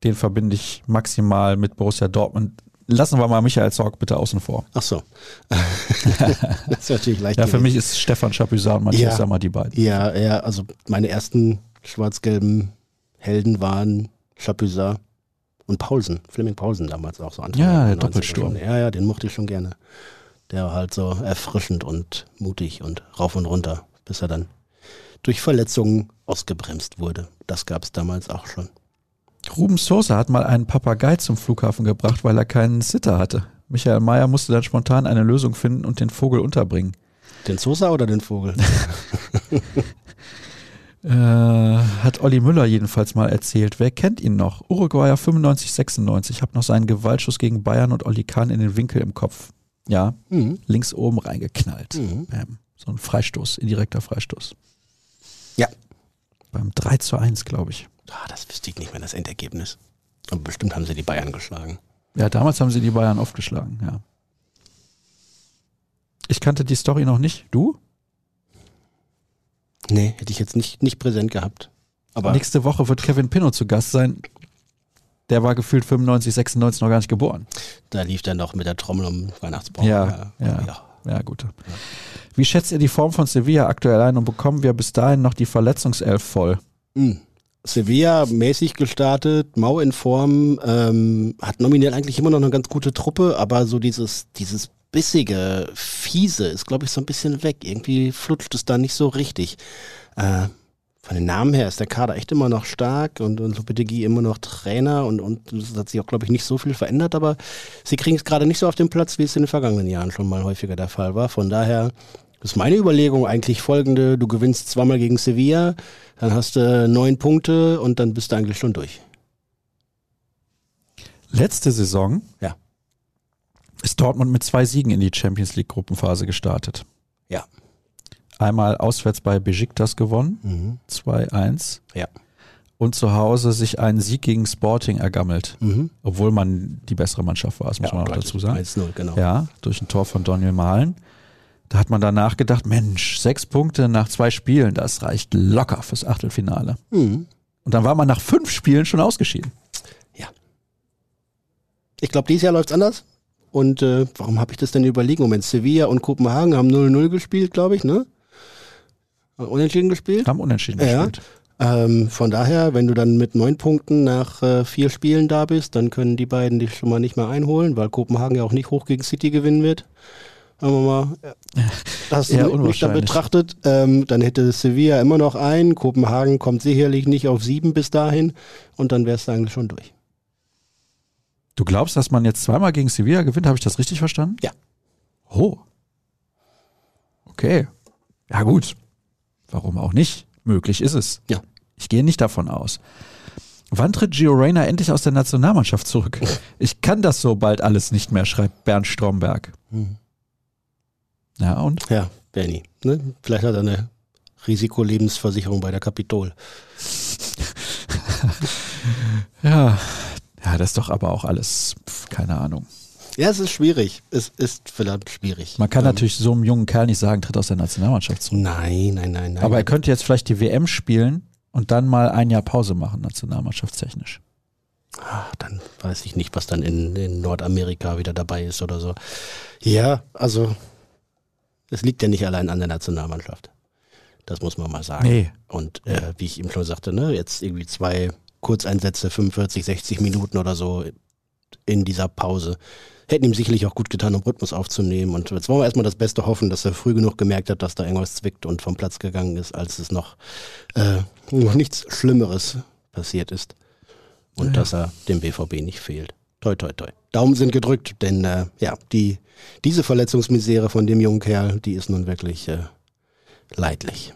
den verbinde ich maximal mit Borussia Dortmund. Lassen wir mal Michael Zorg bitte außen vor. Ach so. das ist natürlich leicht. Ja, für gewesen. mich ist Stefan Chapuisat und Matthias Ja. Sammer die beiden. Ja, ja, also meine ersten schwarz-gelben Helden waren Chapuisat und Paulsen, Fleming Paulsen damals auch so Anfang Ja, der 90er Doppelsturm. Ja, ja, den mochte ich schon gerne. Der war halt so erfrischend und mutig und rauf und runter, bis er dann durch Verletzungen ausgebremst wurde. Das gab es damals auch schon. Ruben Sosa hat mal einen Papagei zum Flughafen gebracht, weil er keinen Sitter hatte. Michael Mayer musste dann spontan eine Lösung finden und den Vogel unterbringen. Den Sosa oder den Vogel? Äh, hat Olli Müller jedenfalls mal erzählt. Wer kennt ihn noch? Uruguayer 95, 96. Hab noch seinen Gewaltschuss gegen Bayern und Olli Kahn in den Winkel im Kopf. Ja, mhm. links oben reingeknallt. Mhm. So ein Freistoß, indirekter Freistoß. Ja. Beim 3 zu 1, glaube ich. Ah, das wüsste ich nicht mehr, das Endergebnis. Aber bestimmt haben sie die Bayern geschlagen. Ja, damals haben sie die Bayern aufgeschlagen, ja. Ich kannte die Story noch nicht. Du? Nee, hätte ich jetzt nicht, nicht präsent gehabt. Aber Nächste Woche wird Kevin Pinnow zu Gast sein. Der war gefühlt 95, 96 noch gar nicht geboren. da lief er noch mit der Trommel um Weihnachtsbaum. Ja, ja. Ja, gut. Wie schätzt ihr die Form von Sevilla aktuell ein und bekommen wir bis dahin noch die Verletzungself voll? Mhm. Sevilla mäßig gestartet, mau in Form, ähm, hat nominell eigentlich immer noch eine ganz gute Truppe, aber so dieses, dieses bissige, fiese ist, glaube ich, so ein bisschen weg. Irgendwie flutscht es da nicht so richtig. Äh, von den Namen her ist der Kader echt immer noch stark und, und Lopetegui immer noch Trainer und, und es hat sich auch, glaube ich, nicht so viel verändert, aber sie kriegen es gerade nicht so auf den Platz, wie es in den vergangenen Jahren schon mal häufiger der Fall war. Von daher ist meine Überlegung eigentlich folgende, du gewinnst zweimal gegen Sevilla, dann hast du neun Punkte und dann bist du eigentlich schon durch. Letzte Saison Ja. Ist Dortmund mit zwei Siegen in die Champions League Gruppenphase gestartet. Ja. Einmal auswärts bei Besiktas gewonnen, Mhm. 2-1. Ja. Und zu Hause sich einen Sieg gegen Sporting ergammelt. Mhm. Obwohl man die bessere Mannschaft war, das muss man auch dazu sagen. 1-0, genau. Ja, durch ein Tor von Daniel Mahlen. Da hat man danach gedacht, Mensch, sechs Punkte nach zwei Spielen, das reicht locker fürs Achtelfinale. Mhm. Und dann war man nach fünf Spielen schon ausgeschieden. Ich glaube, dieses Jahr läuft's anders. Und äh, warum habe ich das denn überlegen? Moment, Sevilla und Kopenhagen haben 0-0 gespielt, glaube ich, ne? Äh, Unentschieden gespielt. Haben unentschieden Ja. gespielt. Ähm, von daher, wenn du dann mit neun Punkten nach äh, vier Spielen da bist, dann können die beiden dich schon mal nicht mehr einholen, weil Kopenhagen ja auch nicht hoch gegen City gewinnen wird. Sagen wir mal, das Eher nicht dann betrachtet, ähm, dann hätte Sevilla immer noch einen, Kopenhagen kommt sicherlich nicht auf sieben bis dahin und dann wärst du eigentlich schon durch. Du glaubst, dass man jetzt zweimal gegen Sevilla gewinnt? Habe ich das richtig verstanden? Ja. Oh. Okay. Ja, gut. Warum auch nicht? Möglich ist es. Ja. Ich gehe nicht davon aus. Wann tritt Gio Reyna endlich aus der Nationalmannschaft zurück? Ich kann das so bald alles nicht mehr, schreibt Bernd Stromberg. Mhm. Ja, und? Ja, Bernie. Ne? Vielleicht hat er eine Risikolebensversicherung bei der Kapitol. Ja. Ja, das ist doch aber auch alles, pf, keine Ahnung. Ja, es ist schwierig. Es ist verdammt schwierig. Man kann Ähm, natürlich so einem jungen Kerl nicht sagen, tritt aus der Nationalmannschaft zurück. Nein, nein, nein, nein. Aber er könnte jetzt vielleicht die WM spielen und dann mal ein Jahr Pause machen, nationalmannschaftstechnisch. Ach, dann weiß ich nicht, was dann in, in Nordamerika wieder dabei ist oder so. Ja, also es liegt ja nicht allein an der Nationalmannschaft. Das muss man mal sagen. Nee. Und äh, wie ich eben schon sagte, ne, jetzt irgendwie zwei Kurzeinsätze, 45, 60 Minuten oder so in dieser Pause. Hätten ihm sicherlich auch gut getan, um Rhythmus aufzunehmen. Und jetzt wollen wir erstmal das Beste hoffen, dass er früh genug gemerkt hat, dass da irgendwas zwickt und vom Platz gegangen ist, als es noch, äh, noch nichts Schlimmeres passiert ist. Und Ja. dass er dem BVB nicht fehlt. toi, toi, toi. Daumen sind gedrückt, denn äh, ja, die, diese Verletzungsmisere von dem jungen Kerl, die ist nun wirklich äh, leidlich.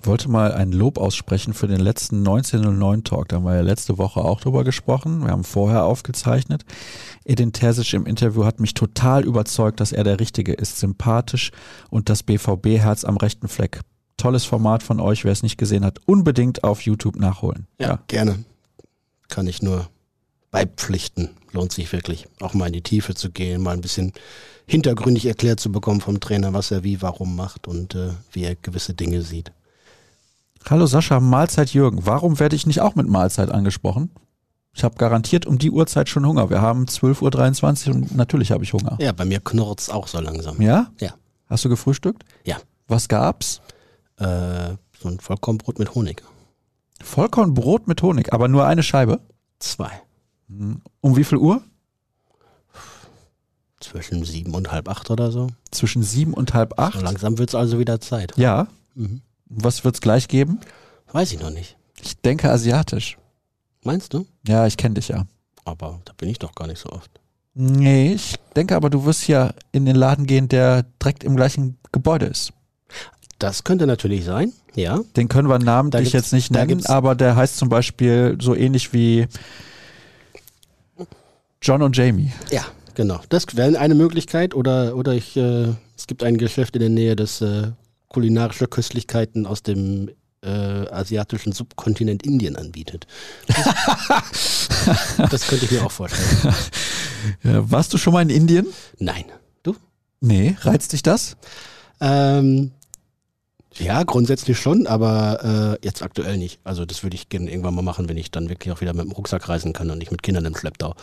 Wollte mal ein Lob aussprechen für den letzten 1909 Talk. Da haben wir ja letzte Woche auch drüber gesprochen. Wir haben vorher aufgezeichnet. Edin Terzic im Interview hat mich total überzeugt, dass er der Richtige ist. Sympathisch und das BVB-Herz am rechten Fleck. Tolles Format von euch. Wer es nicht gesehen hat, unbedingt auf YouTube nachholen. Ja, gerne. Kann ich nur beipflichten. Lohnt sich wirklich, auch mal in die Tiefe zu gehen, mal ein bisschen hintergründig erklärt zu bekommen vom Trainer, was er wie, warum macht und äh, wie er gewisse Dinge sieht. Hallo Sascha, Mahlzeit Jürgen. Warum werde ich nicht auch mit Mahlzeit angesprochen? Ich habe garantiert um die Uhrzeit schon Hunger. Wir haben 12.23 Uhr und natürlich habe ich Hunger. Ja, bei mir knurrt's auch so langsam. Ja? Ja. Hast du gefrühstückt? Ja. Was gab's? Äh, so ein Vollkornbrot mit Honig. Vollkornbrot mit Honig, aber nur eine Scheibe. Zwei. Um wie viel Uhr? Zwischen sieben und halb acht oder so. Zwischen sieben und halb So acht. langsam wird's also wieder Zeit. Ja. Mhm. Was wird's gleich geben? Weiß ich noch nicht. Ich denke asiatisch. Meinst du? Ja, ich kenne dich ja. Aber da bin ich doch gar nicht so oft. Nee, ich denke aber, du wirst hier in den Laden gehen, der direkt im gleichen Gebäude ist. Das könnte natürlich sein, ja. Den können wir namentlich jetzt nicht nennen, aber der heißt zum Beispiel so ähnlich wie John und Jamie. Ja, genau. Das wäre eine Möglichkeit. Oder, oder ich, äh, es gibt ein Geschäft in der Nähe, das äh, kulinarische Köstlichkeiten aus dem äh, asiatischen Subkontinent Indien anbietet. Das, das könnte ich mir auch vorstellen. Ja, warst du schon mal in Indien? Nein. Du? Nee, reizt dich das? Ähm, ja, grundsätzlich schon, aber äh, jetzt aktuell nicht. Also das würde ich gerne irgendwann mal machen, wenn ich dann wirklich auch wieder mit dem Rucksack reisen kann und nicht mit Kindern im Schlepptau.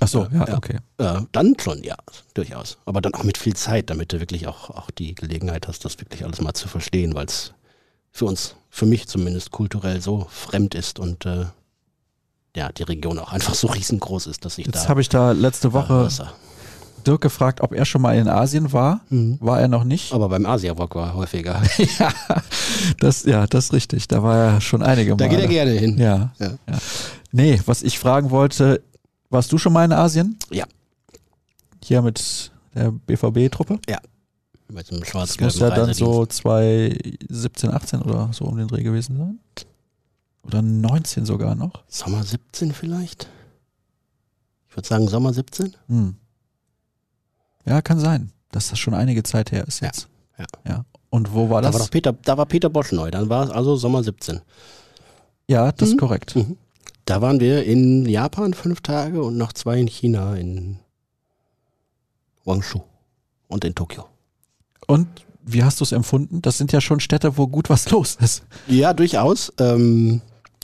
Ach so, ja, Ja. okay. Äh, dann schon, ja, durchaus. Aber dann auch mit viel Zeit, damit du wirklich auch, auch die Gelegenheit hast, das wirklich alles mal zu verstehen, weil es für uns, für mich zumindest kulturell so fremd ist und äh, ja, die Region auch einfach so riesengroß ist, dass ich Jetzt da habe ich da letzte Woche Wasser. Dirk gefragt, ob er schon mal in Asien war. Mhm. War er noch nicht? Aber beim Asia-Walk war häufiger. ja, das, ja, das ist richtig. Da war er schon einige Mal. Da geht er gerne hin. Ja, Ja. ja. Nee, was ich fragen wollte, warst du schon mal in Asien? Ja. Hier mit der BVB-Truppe? Mit dem Das schwarz-gelben muss ja dann so 2017, 18 oder so um den Dreh gewesen sein. Oder 19 sogar noch. Sommer 17 vielleicht? Ich würde sagen Sommer 17. Hm. Ja, kann sein, dass das schon einige Zeit her ist Ja, jetzt. ja. ja. Und wo war Da das? war doch Peter, da war Peter Bosch neu. Dann war es also Sommer 17. ja, das ist Mhm. korrekt. Mhm. Da waren wir in Japan fünf Tage und noch zwei in China, in Guangzhou und in Tokio. Und wie hast du es empfunden? Das sind ja schon Städte, wo gut was los ist. Ja, durchaus. Ähm,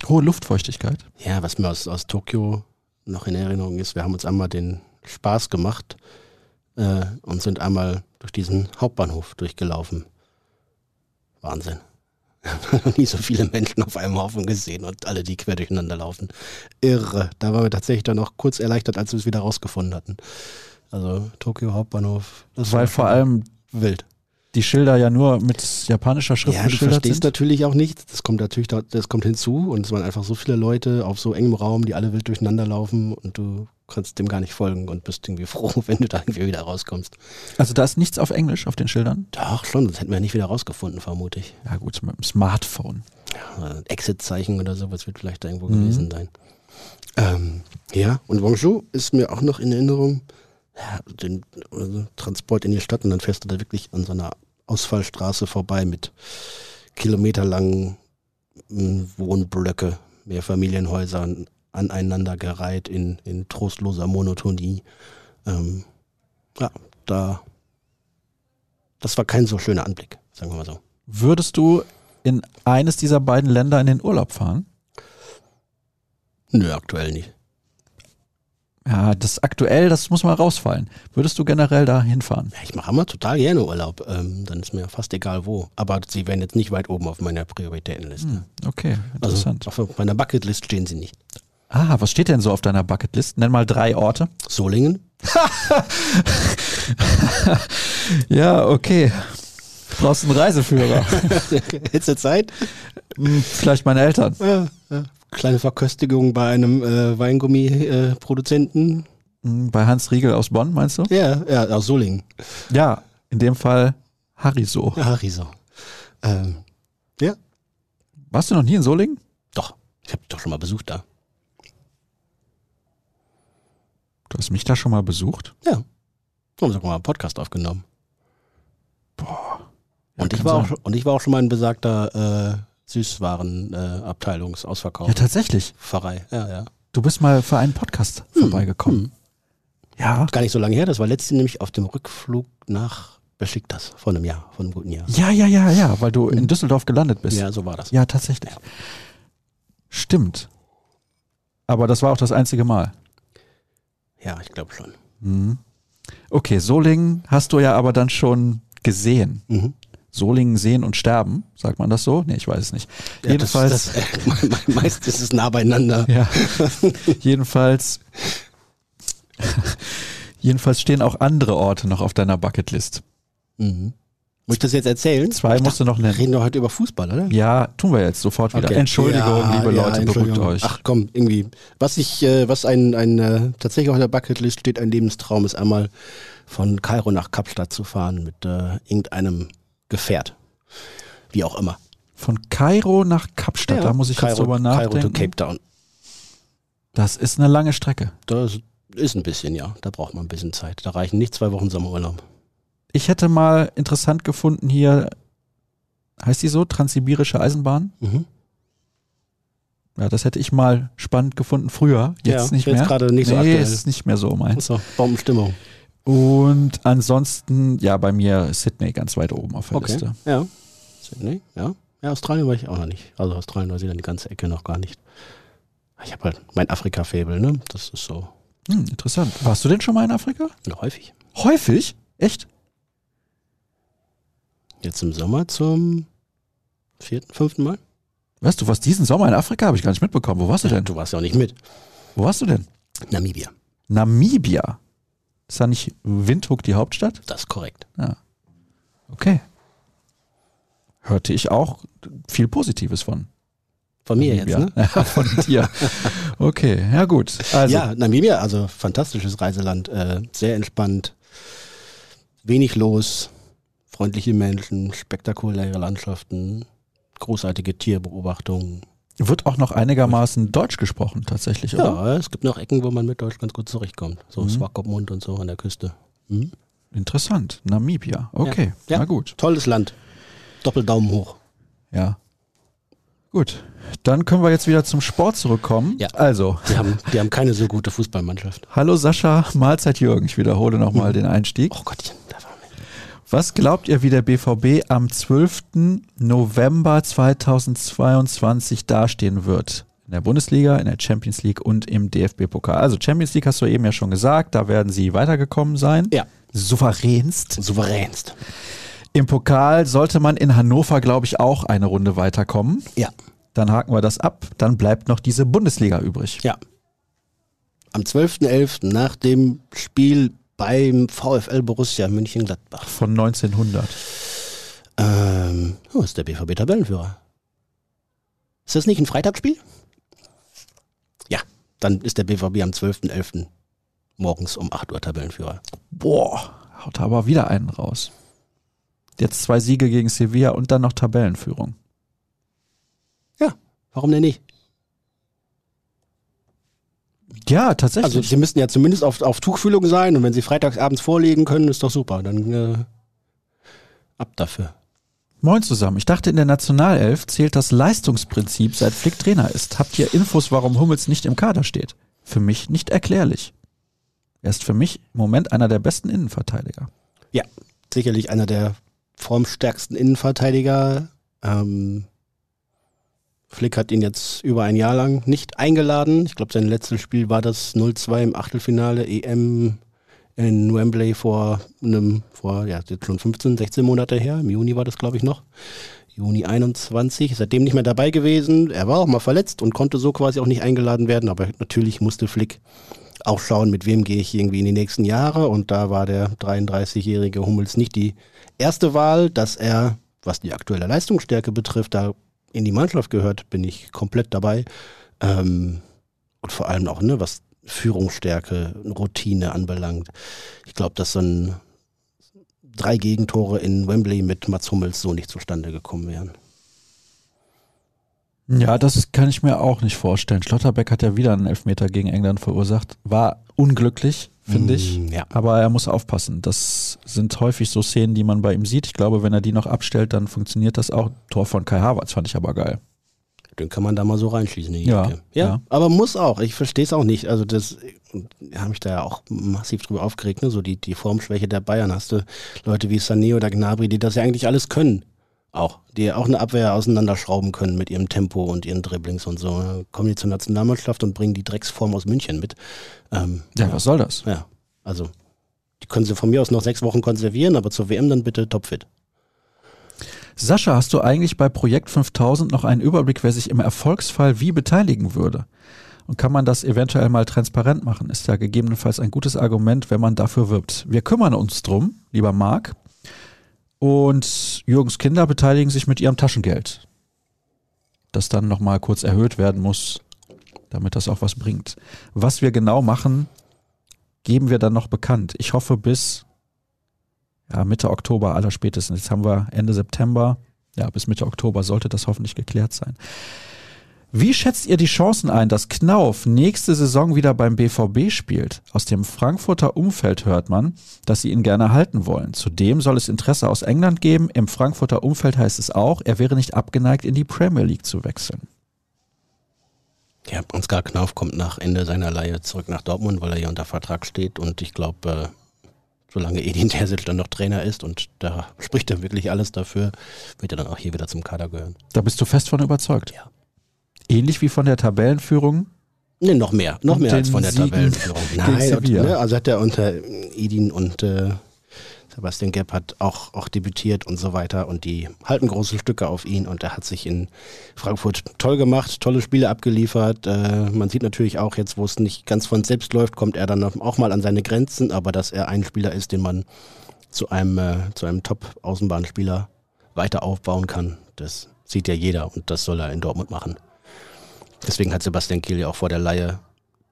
Hohe Luftfeuchtigkeit. ja, was mir aus, aus Tokio noch in Erinnerung ist, wir haben uns einmal den Spaß gemacht äh, und sind einmal durch diesen Hauptbahnhof durchgelaufen. Wahnsinn. Ich habe noch nie so viele Menschen auf einem Haufen gesehen und alle, die quer durcheinander laufen. Irre. Da waren wir tatsächlich dann noch kurz erleichtert, als wir es wieder rausgefunden hatten. Also Tokio Hauptbahnhof. Das Weil war vor allem wild. Die Schilder ja nur mit japanischer Schrift Ja, du beschildert verstehst sind. natürlich auch nicht. Das kommt natürlich, da- das kommt hinzu und es waren einfach so viele Leute auf so engem Raum, die alle wild durcheinander laufen und du kannst dem gar nicht folgen und bist irgendwie froh, wenn du da irgendwie wieder rauskommst. Also da ist nichts auf Englisch auf den Schildern. Doch, schon, das hätten wir nicht wieder rausgefunden, vermute ich. Ja gut, mit dem Smartphone. Ja, Exit-Zeichen oder sowas wird vielleicht da irgendwo Mhm. gewesen sein. Ähm, ja, und Guangzhou ist mir auch noch in Erinnerung. Den also Transport in die Stadt und dann fährst du da wirklich an so einer Ausfallstraße vorbei mit kilometerlangen mm, Wohnblöcke, Mehrfamilienhäusern aneinandergereiht in, in trostloser Monotonie. Ähm, ja, da, das war kein so schöner Anblick, sagen wir mal so. Würdest du in eines dieser beiden Länder in den Urlaub fahren? Nö, aktuell nicht. Ja, das aktuell, das muss mal rausfallen. Würdest du generell da hinfahren? Ja, ich mache immer total gerne Urlaub. Ähm, dann ist mir fast egal wo. Aber sie wären jetzt nicht weit oben auf meiner Prioritätenliste. Hm, okay, Also interessant. auf meiner Bucketlist stehen sie nicht. ah, was steht denn so auf deiner Bucketlist? Nenn mal drei Orte. Solingen? Ja, okay. Du brauchst einen Reiseführer. Hättest du Zeit? Hm, Vielleicht meine Eltern. Ja, ja. Kleine Verköstigung bei einem äh, Weingummi-Produzenten. Hm, Bei Hans Riegel aus Bonn, meinst du? ja, ja, aus Solingen. Ja, in dem Fall Hariso. Ja, Riso. Ähm, ja, Warst du noch nie in Solingen? doch. Ich habe doch schon mal besucht da. Du hast mich da schon mal besucht? Ja. Haben sogar mal einen Podcast aufgenommen. Ja, Und, ich war auch, sein. und ich war auch schon mal in besagter äh, Süßwaren-Abteilungsausverkauf. Ja, tatsächlich. Pfarrei. Ja, ja. Du bist mal für einen Podcast vorbeigekommen. Hm. Ja. Gar nicht so lange her. Das war letztens nämlich auf dem Rückflug nach Besiktas vor einem Jahr, vor einem guten Jahr. Ja, ja, ja, ja, weil du in Düsseldorf gelandet bist. Ja, so war das. Ja, tatsächlich. Stimmt. Aber das war auch das einzige Mal. Ja, ich glaube schon. Mhm. Okay, Solingen hast du ja aber dann schon gesehen. Mhm. Solingen sehen und sterben, sagt man das so? Nee, ich weiß es nicht. Ja, jedenfalls, Das, das, äh, me- meist ist es nah beieinander. ja, jedenfalls, jedenfalls stehen auch andere Orte noch auf deiner Bucketlist. Mhm. Muss ich das jetzt erzählen? Zwei Ich musst du noch Wir nennen. reden doch heute über Fußball, oder? Ja, tun wir jetzt sofort wieder. Okay. Entschuldigung, Ja, liebe ja, Leute, beruhigt euch. Ach komm, irgendwie. Was ich, äh, was ein, ein äh, tatsächlich auf der Bucketlist steht, ein Lebenstraum, ist einmal von Kairo nach Kapstadt zu fahren mit äh, irgendeinem Gefährt. Wie auch immer. Von Kairo nach Kapstadt, da muss ich jetzt drüber nachdenken. Kairo to Cape Town. Das ist eine lange Strecke. Das ist ein bisschen, ja. Da braucht man ein bisschen Zeit. Da reichen nicht zwei Wochen Sommerurlaub. Ich hätte mal interessant gefunden hier, heißt die so, Transsibirische Eisenbahn? Mhm. Ja, das hätte ich mal spannend gefunden früher, jetzt Ja, nicht jetzt mehr. gerade nicht so nee, aktuell. ist nicht mehr so meins. So, Bombenstimmung. Und ansonsten, ja, bei mir Sydney ganz weit oben auf der Okay. Liste. Ja. Sydney, ja. Ja, Australien war ich auch noch nicht. Also Australien, Neuseeland, die ganze Ecke noch gar nicht. Ich habe halt mein Afrika-Fable, ne? Das ist so Hm, interessant. Warst du denn schon mal in Afrika? ja, häufig. Häufig? Echt? Jetzt im Sommer zum vierten, fünften Mal. Weißt du, was diesen Sommer in Afrika habe ich gar nicht mitbekommen. Wo warst du denn? Du warst ja auch nicht mit. Wo warst du denn? Namibia. Namibia. Ist da nicht Windhoek die Hauptstadt? Das ist korrekt. Okay. Hörte ich auch viel Positives von. Von mir jetzt, Namibia. ne? Ja, von dir. Okay, ja gut. Also, ja, Namibia, also fantastisches Reiseland. Äh, sehr entspannt. Wenig los. Freundliche Menschen, spektakuläre Landschaften, großartige Tierbeobachtungen. Wird auch noch einigermaßen Deutsch gesprochen, tatsächlich, oder? Ja, es gibt noch Ecken, wo man mit Deutsch ganz gut zurechtkommt. So Mhm. Swakopmund und so an der Küste. Mhm. Interessant. Namibia. Okay, Ja. na gut. Tolles Land. Doppeldaumen hoch. Ja. Gut. Dann können wir jetzt wieder zum Sport zurückkommen. Ja. Also, Die haben, die haben keine so gute Fußballmannschaft. hallo Sascha, Mahlzeit Jürgen. Ich wiederhole nochmal den Einstieg. Oh Gottchen, da wir. Was glaubt ihr, wie der BVB am 12. November 2022 dastehen wird? In der Bundesliga, in der Champions League und im DFB-Pokal. Also Champions League hast du eben ja schon gesagt, da werden sie weitergekommen sein. Ja. Souveränst. Souveränst. Im Pokal sollte man in Hannover, glaube ich, auch eine Runde weiterkommen. Ja. Dann haken wir das ab. Dann bleibt noch diese Bundesliga übrig. Ja. Am 12.11. nach dem Spiel beim VfL Borussia München-Gladbach Von 1900. ähm, oh, ist der BVB Tabellenführer. Ist das nicht ein Freitagsspiel? Ja, dann ist der BVB am 12.11. morgens um 8 Uhr Tabellenführer. Boah, haut aber wieder einen raus. Jetzt zwei Siege gegen Sevilla und dann noch Tabellenführung. Warum denn nicht? Ja, tatsächlich. Also sie müssten ja zumindest auf, auf Tuchfühlung sein und wenn sie freitagsabends vorlegen können, ist doch super. Dann äh, ab dafür. Moin zusammen. Ich dachte, in der Nationalelf zählt das Leistungsprinzip, seit Flick Trainer ist. Habt ihr Infos, warum Hummels nicht im Kader steht? Für mich nicht erklärlich. Er ist für mich im Moment einer der besten Innenverteidiger. Ja, sicherlich einer der formstärksten Innenverteidiger. Ähm, Flick hat ihn jetzt über ein Jahr lang nicht eingeladen. Ich glaube, sein letztes Spiel war das 0-2 im Achtelfinale EM in Wembley vor einem, vor, ja, jetzt schon 15, 16 Monate her. Im Juni war das, glaube ich, noch. Juni 21, seitdem nicht mehr dabei gewesen. Er war auch mal verletzt und konnte so quasi auch nicht eingeladen werden, aber natürlich musste Flick auch schauen, mit wem gehe ich irgendwie in die nächsten Jahre. Und da war der 33-jährige Hummels nicht die erste Wahl, dass er, was die aktuelle Leistungsstärke betrifft, da in die Mannschaft gehört, bin ich komplett dabei. Ähm, und vor allem auch, ne, was Führungsstärke, Routine anbelangt. Ich glaube, dass so drei Gegentore in Wembley mit Mats Hummels so nicht zustande gekommen wären. Ja, das kann ich mir auch nicht vorstellen. Schlotterbeck hat ja wieder einen Elfmeter gegen England verursacht. War unglücklich, finde ich. Mm, ja. Aber er muss aufpassen. Das sind häufig so Szenen, die man bei ihm sieht. Ich glaube, wenn er die noch abstellt, dann funktioniert das auch. Tor von Kai Havertz fand ich aber geil. Den kann man da mal so reinschließen. Ja, ja, ja. aber muss auch. Ich verstehe es auch nicht. Also das habe mich da ja auch massiv drüber aufgeregt. Ne? So die, die Formschwäche der Bayern hast du Leute wie Sané oder Gnabry, die das ja eigentlich alles können. Auch. Die auch eine Abwehr auseinanderschrauben können mit ihrem Tempo und ihren Dribblings und so. Dann Kommen die zur Nationalmannschaft und bringen die Drecksform aus München mit. Ähm, Ja, was soll das? ja, also die können sie von mir aus noch sechs Wochen konservieren, aber zur WM dann bitte topfit. Sascha, hast du eigentlich bei Projekt 5000 noch einen Überblick, wer sich im Erfolgsfall wie beteiligen würde? Und kann man das eventuell mal transparent machen? Ist ja gegebenenfalls ein gutes Argument, wenn man dafür wirbt. Wir kümmern uns drum, lieber Marc. Und Jürgens Kinder beteiligen sich mit ihrem Taschengeld. Das dann nochmal kurz erhöht werden muss, damit das auch was bringt. Was wir genau machen, geben wir dann noch bekannt. Ich hoffe bis ja, Mitte Oktober aller spätestens. Jetzt haben wir Ende September. Ja, bis Mitte Oktober sollte das hoffentlich geklärt sein. Wie schätzt ihr die Chancen ein, dass Knauf nächste Saison wieder beim BVB spielt? Aus dem Frankfurter Umfeld hört man, dass sie ihn gerne halten wollen. Zudem soll es Interesse aus England geben. Im Frankfurter Umfeld heißt es auch, er wäre nicht abgeneigt, in die Premier League zu wechseln. Ja, Ansgar Knauf kommt nach Ende seiner Leihe zurück nach Dortmund, weil er hier unter Vertrag steht und ich glaube, äh, solange Edin Terzic dann noch Trainer ist und da spricht er wirklich alles dafür, wird er dann auch hier wieder zum Kader gehören. Da bist du fest von überzeugt. Ja. Ähnlich wie von der Tabellenführung. Ne, noch mehr, noch mehr als von der Siegen Tabellenführung. Nein, und, ne, also hat er unter Edin und äh, Sebastian Gepp hat auch, auch debütiert und so weiter und die halten große Stücke auf ihn und er hat sich in Frankfurt toll gemacht, tolle Spiele abgeliefert. Äh, man sieht natürlich auch jetzt, wo es nicht ganz von selbst läuft, kommt er dann auch mal an seine Grenzen, aber dass er ein Spieler ist, den man zu einem, äh, zu einem Top-Außenbahnspieler weiter aufbauen kann, das sieht ja jeder und das soll er in Dortmund machen. Deswegen hat Sebastian Kiel ja auch vor der Leihe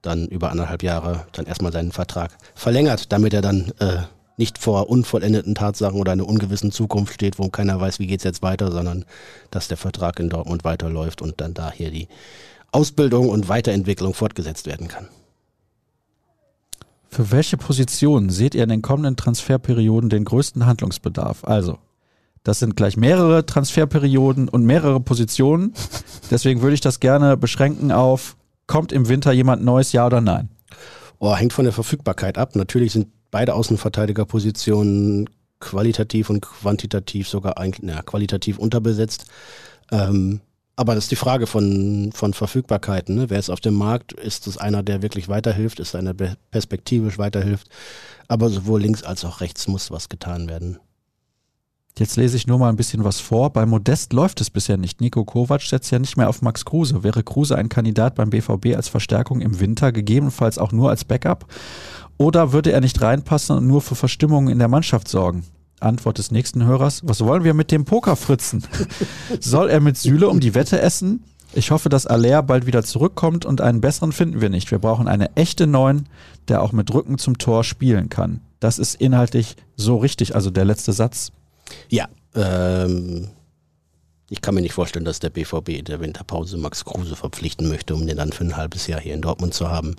dann über anderthalb Jahre dann erstmal seinen Vertrag verlängert, damit er dann äh, nicht vor unvollendeten Tatsachen oder einer ungewissen Zukunft steht, wo keiner weiß, wie geht's jetzt weiter, sondern dass der Vertrag in Dortmund weiterläuft und dann da hier die Ausbildung und Weiterentwicklung fortgesetzt werden kann. Für welche Positionen seht ihr in den kommenden Transferperioden den größten Handlungsbedarf? Also, das sind gleich mehrere Transferperioden und mehrere Positionen. Deswegen würde ich das gerne beschränken auf, kommt im Winter jemand Neues, ja oder nein? Oh, hängt von der Verfügbarkeit ab. Natürlich sind beide Außenverteidigerpositionen qualitativ und quantitativ sogar eigentlich, na, qualitativ unterbesetzt. Ähm, aber das ist die Frage von, von Verfügbarkeiten. Ne? Wer ist auf dem Markt? Ist es einer, der wirklich weiterhilft? Ist einer, der perspektivisch weiterhilft? Aber sowohl links als auch rechts muss was getan werden. Jetzt lese ich nur mal ein bisschen was vor. Bei Modest läuft es bisher nicht. Nico Kovac setzt ja nicht mehr auf Max Kruse. Wäre Kruse ein Kandidat beim BVB als Verstärkung im Winter, gegebenenfalls auch nur als Backup? Oder würde er nicht reinpassen und nur für Verstimmungen in der Mannschaft sorgen? Antwort des nächsten Hörers. Was wollen wir mit dem Pokerfritzen? Soll er mit Süle um die Wette essen? Ich hoffe, dass Aller bald wieder zurückkommt und einen besseren finden wir nicht. Wir brauchen eine echte Neun, der auch mit Rücken zum Tor spielen kann. Das ist inhaltlich so richtig. Also der letzte Satz Ja, ähm, ich kann mir nicht vorstellen, dass der BVB in der Winterpause Max Kruse verpflichten möchte, um den dann für ein halbes Jahr hier in Dortmund zu haben.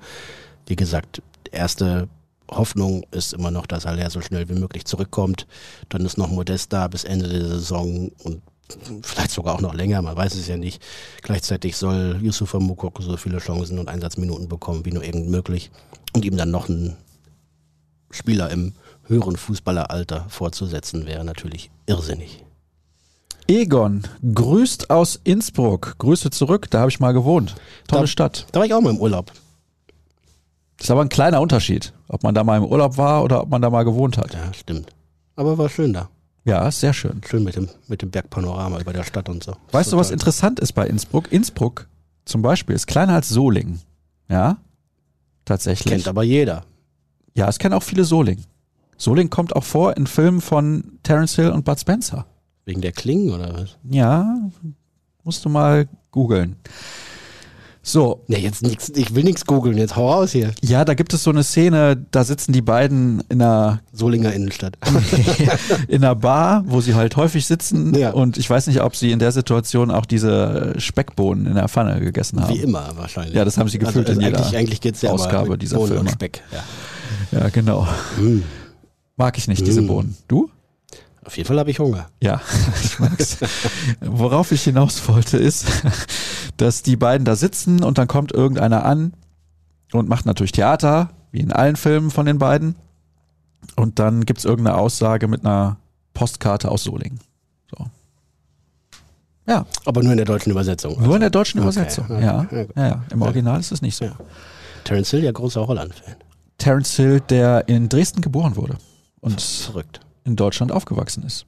Wie gesagt, erste Hoffnung ist immer noch, dass Aller so schnell wie möglich zurückkommt. Dann ist noch Modest da bis Ende der Saison und vielleicht sogar auch noch länger, man weiß es ja nicht. Gleichzeitig soll Yusufa Mukoko so viele Chancen und Einsatzminuten bekommen, wie nur irgend möglich. Und ihm dann noch ein Spieler im höheren Fußballeralter vorzusetzen, wäre natürlich irrsinnig. Egon grüßt aus Innsbruck. Grüße zurück, da habe ich mal gewohnt. Tolle Da- Stadt. Da war ich auch mal im Urlaub. Ist aber ein kleiner Unterschied, ob man da mal im Urlaub war oder ob man da mal gewohnt hat. Ja, stimmt. Aber war schön da. Ja, ist sehr schön. Schön mit dem, mit dem Bergpanorama über der Stadt und so. Weißt du, was interessant ist bei Innsbruck? Innsbruck zum Beispiel ist kleiner als Solingen. Ja, tatsächlich. Kennt aber jeder. Ja, es kennen auch viele Solingen. Solingen kommt auch vor in Filmen von Terence Hill und Bud Spencer. Wegen der Klingen oder was? Ja, musst du mal googeln. So, Ne, jetzt nix, ich will nichts googeln, jetzt hau raus hier. ja, da gibt es so eine Szene, da sitzen die beiden in einer, Solinger Innenstadt. in einer Bar, wo sie halt häufig sitzen. Ja. Und ich weiß nicht, ob sie in der Situation auch diese Speckbohnen in der Pfanne gegessen haben. Wie immer wahrscheinlich. Ja, das haben sie gefühlt in jeder eigentlich, eigentlich geht's ja Ausgabe dieser Bohnen und Speck. Ja. Ja, genau. Hm. Mag ich nicht, diese. Bohnen. Du? Auf jeden Fall habe ich Hunger. Ja, ich mag's. Worauf ich hinaus wollte, ist, dass die beiden da sitzen und dann kommt irgendeiner an und macht natürlich Theater, wie in allen Filmen von den beiden. Und dann gibt's irgendeine Aussage mit einer Postkarte aus Solingen. So. Ja, Aber nur in der deutschen Übersetzung. nur in der deutschen Okay, Übersetzung. okay, Ja, gut. ja, ja. Im Original ist es nicht so. Ja. Terence Hill, ja großer Holland-Fan. Terence Hill, der in Dresden geboren wurde und Verrückt. in Deutschland aufgewachsen ist.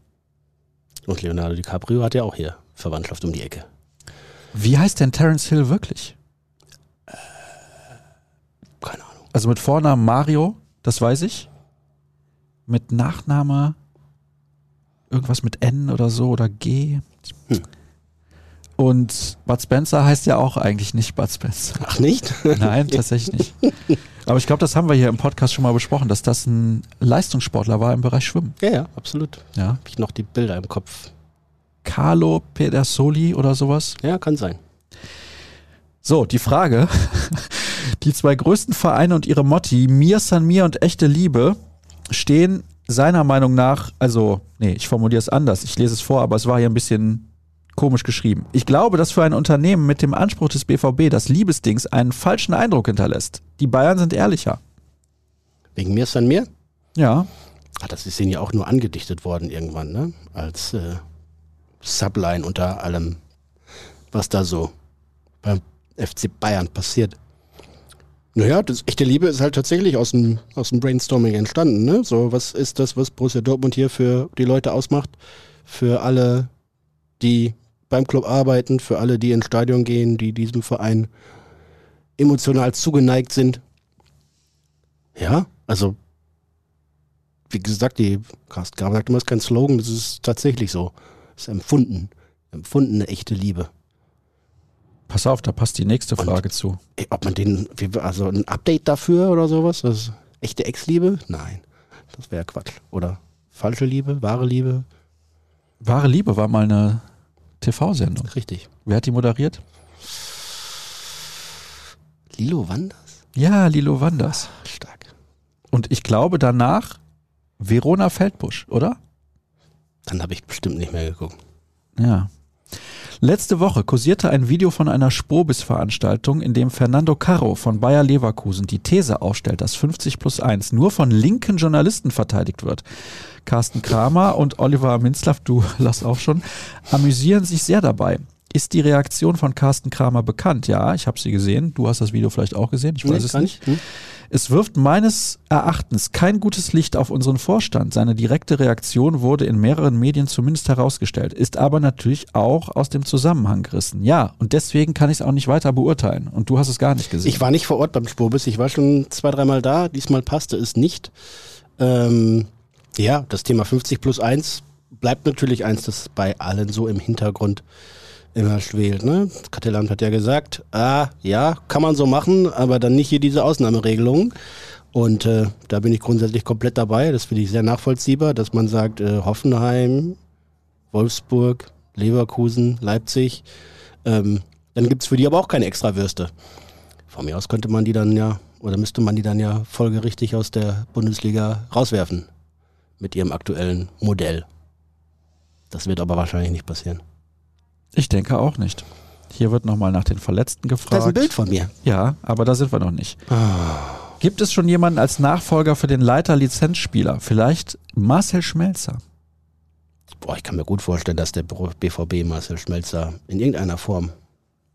Und Leonardo DiCaprio hat ja auch hier Verwandtschaft um die Ecke. Wie heißt denn Terence Hill wirklich? Keine Ahnung. Also mit Vornamen Mario, das weiß ich. Mit Nachname irgendwas mit N oder so oder G. Hm. Und Bud Spencer heißt ja auch eigentlich nicht Bud Spencer. Ach nicht? Nein, tatsächlich nicht. Aber ich glaube, das haben wir hier im Podcast schon mal besprochen, dass das ein Leistungssportler war im Bereich Schwimmen. ja, ja, absolut. Ja. Habe ich noch die Bilder im Kopf. Carlo Pedersoli oder sowas. Ja, kann sein. So, die Frage. Die zwei größten Vereine und ihre Motti, Mir San Mir und Echte Liebe, stehen seiner Meinung nach, also, nee, ich formuliere es anders, ich lese es vor, aber es war hier ein bisschen komisch geschrieben. Ich glaube, dass für ein Unternehmen mit dem Anspruch des BVB das Liebesdings einen falschen Eindruck hinterlässt. Die Bayern sind ehrlicher. Wegen mir ist dann mir? Ja, Ach, das ist ihnen ja auch nur angedichtet worden irgendwann, ne? Als äh, Subline unter allem, was da so beim FC Bayern passiert. Naja, das echte Liebe ist halt tatsächlich aus dem, aus dem Brainstorming entstanden, ne? So, was ist das, was Borussia Dortmund hier für die Leute ausmacht? Für alle, die beim Club arbeiten, für alle, die ins Stadion gehen, die diesem Verein emotional zugeneigt sind. Ja, also wie gesagt, die Carsten Graber sagt immer, es ist kein Slogan, das ist tatsächlich so. Es ist empfunden. Empfundene echte Liebe. pass auf, da passt die nächste Und- Frage zu. Ey, Ob man den, also ein Update dafür oder sowas? Das ist echte Ex-Liebe? Nein. Das wäre Quatsch. Oder falsche Liebe, wahre Liebe? Wahre Liebe war mal eine TV-Sendung. Richtig. Wer hat die moderiert? Lilo Wanders? Ja, Lilo Wanders. Stark. Und ich glaube danach Verona Feldbusch, oder? Dann habe ich bestimmt nicht mehr geguckt. Ja. Letzte Woche kursierte ein Video von einer Sprobis-Veranstaltung, in dem Fernando Carro von Bayer Leverkusen die These aufstellt, dass 50 plus 1 nur von linken Journalisten verteidigt wird. Carsten Kramer und Oliver Minzlaff, du lass auch schon, amüsieren sich sehr dabei. Ist die Reaktion von Carsten Kramer bekannt? Ja, ich habe sie gesehen. Du hast das Video vielleicht auch gesehen. Ich weiß es gar nicht. Hm? Es wirft meines Erachtens kein gutes Licht auf unseren Vorstand. Seine direkte Reaktion wurde in mehreren Medien zumindest herausgestellt, ist aber natürlich auch aus dem Zusammenhang gerissen. Ja, und deswegen kann ich es auch nicht weiter beurteilen. Und du hast es gar nicht gesehen. Ich war nicht vor Ort beim Spurbis. Ich war schon zwei, dreimal da. Diesmal passte es nicht. Ähm, ja, das Thema 50 plus 1 bleibt natürlich eins, das bei allen so im Hintergrund immer schwelt. Ne? Kartellamt hat ja gesagt, ah, ja, kann man so machen, aber dann nicht hier diese Ausnahmeregelung. Und äh, da bin ich grundsätzlich komplett dabei. Das finde ich sehr nachvollziehbar, dass man sagt, äh, Hoffenheim, Wolfsburg, Leverkusen, Leipzig, ähm, dann gibt's für die aber auch keine Extrawürste. Von mir aus könnte man die dann ja, oder müsste man die dann ja folgerichtig aus der Bundesliga rauswerfen. Mit ihrem aktuellen Modell. Das wird aber wahrscheinlich nicht passieren. Ich denke auch nicht. Hier wird nochmal nach den Verletzten Da ist ein gefragt. Bild von mir. Ja, aber da sind wir noch nicht. Gibt es schon jemanden als Nachfolger für den Leiter Lizenzspieler? Vielleicht Marcel Schmelzer. Boah, ich kann mir gut vorstellen, dass der BVB Marcel Schmelzer in irgendeiner Form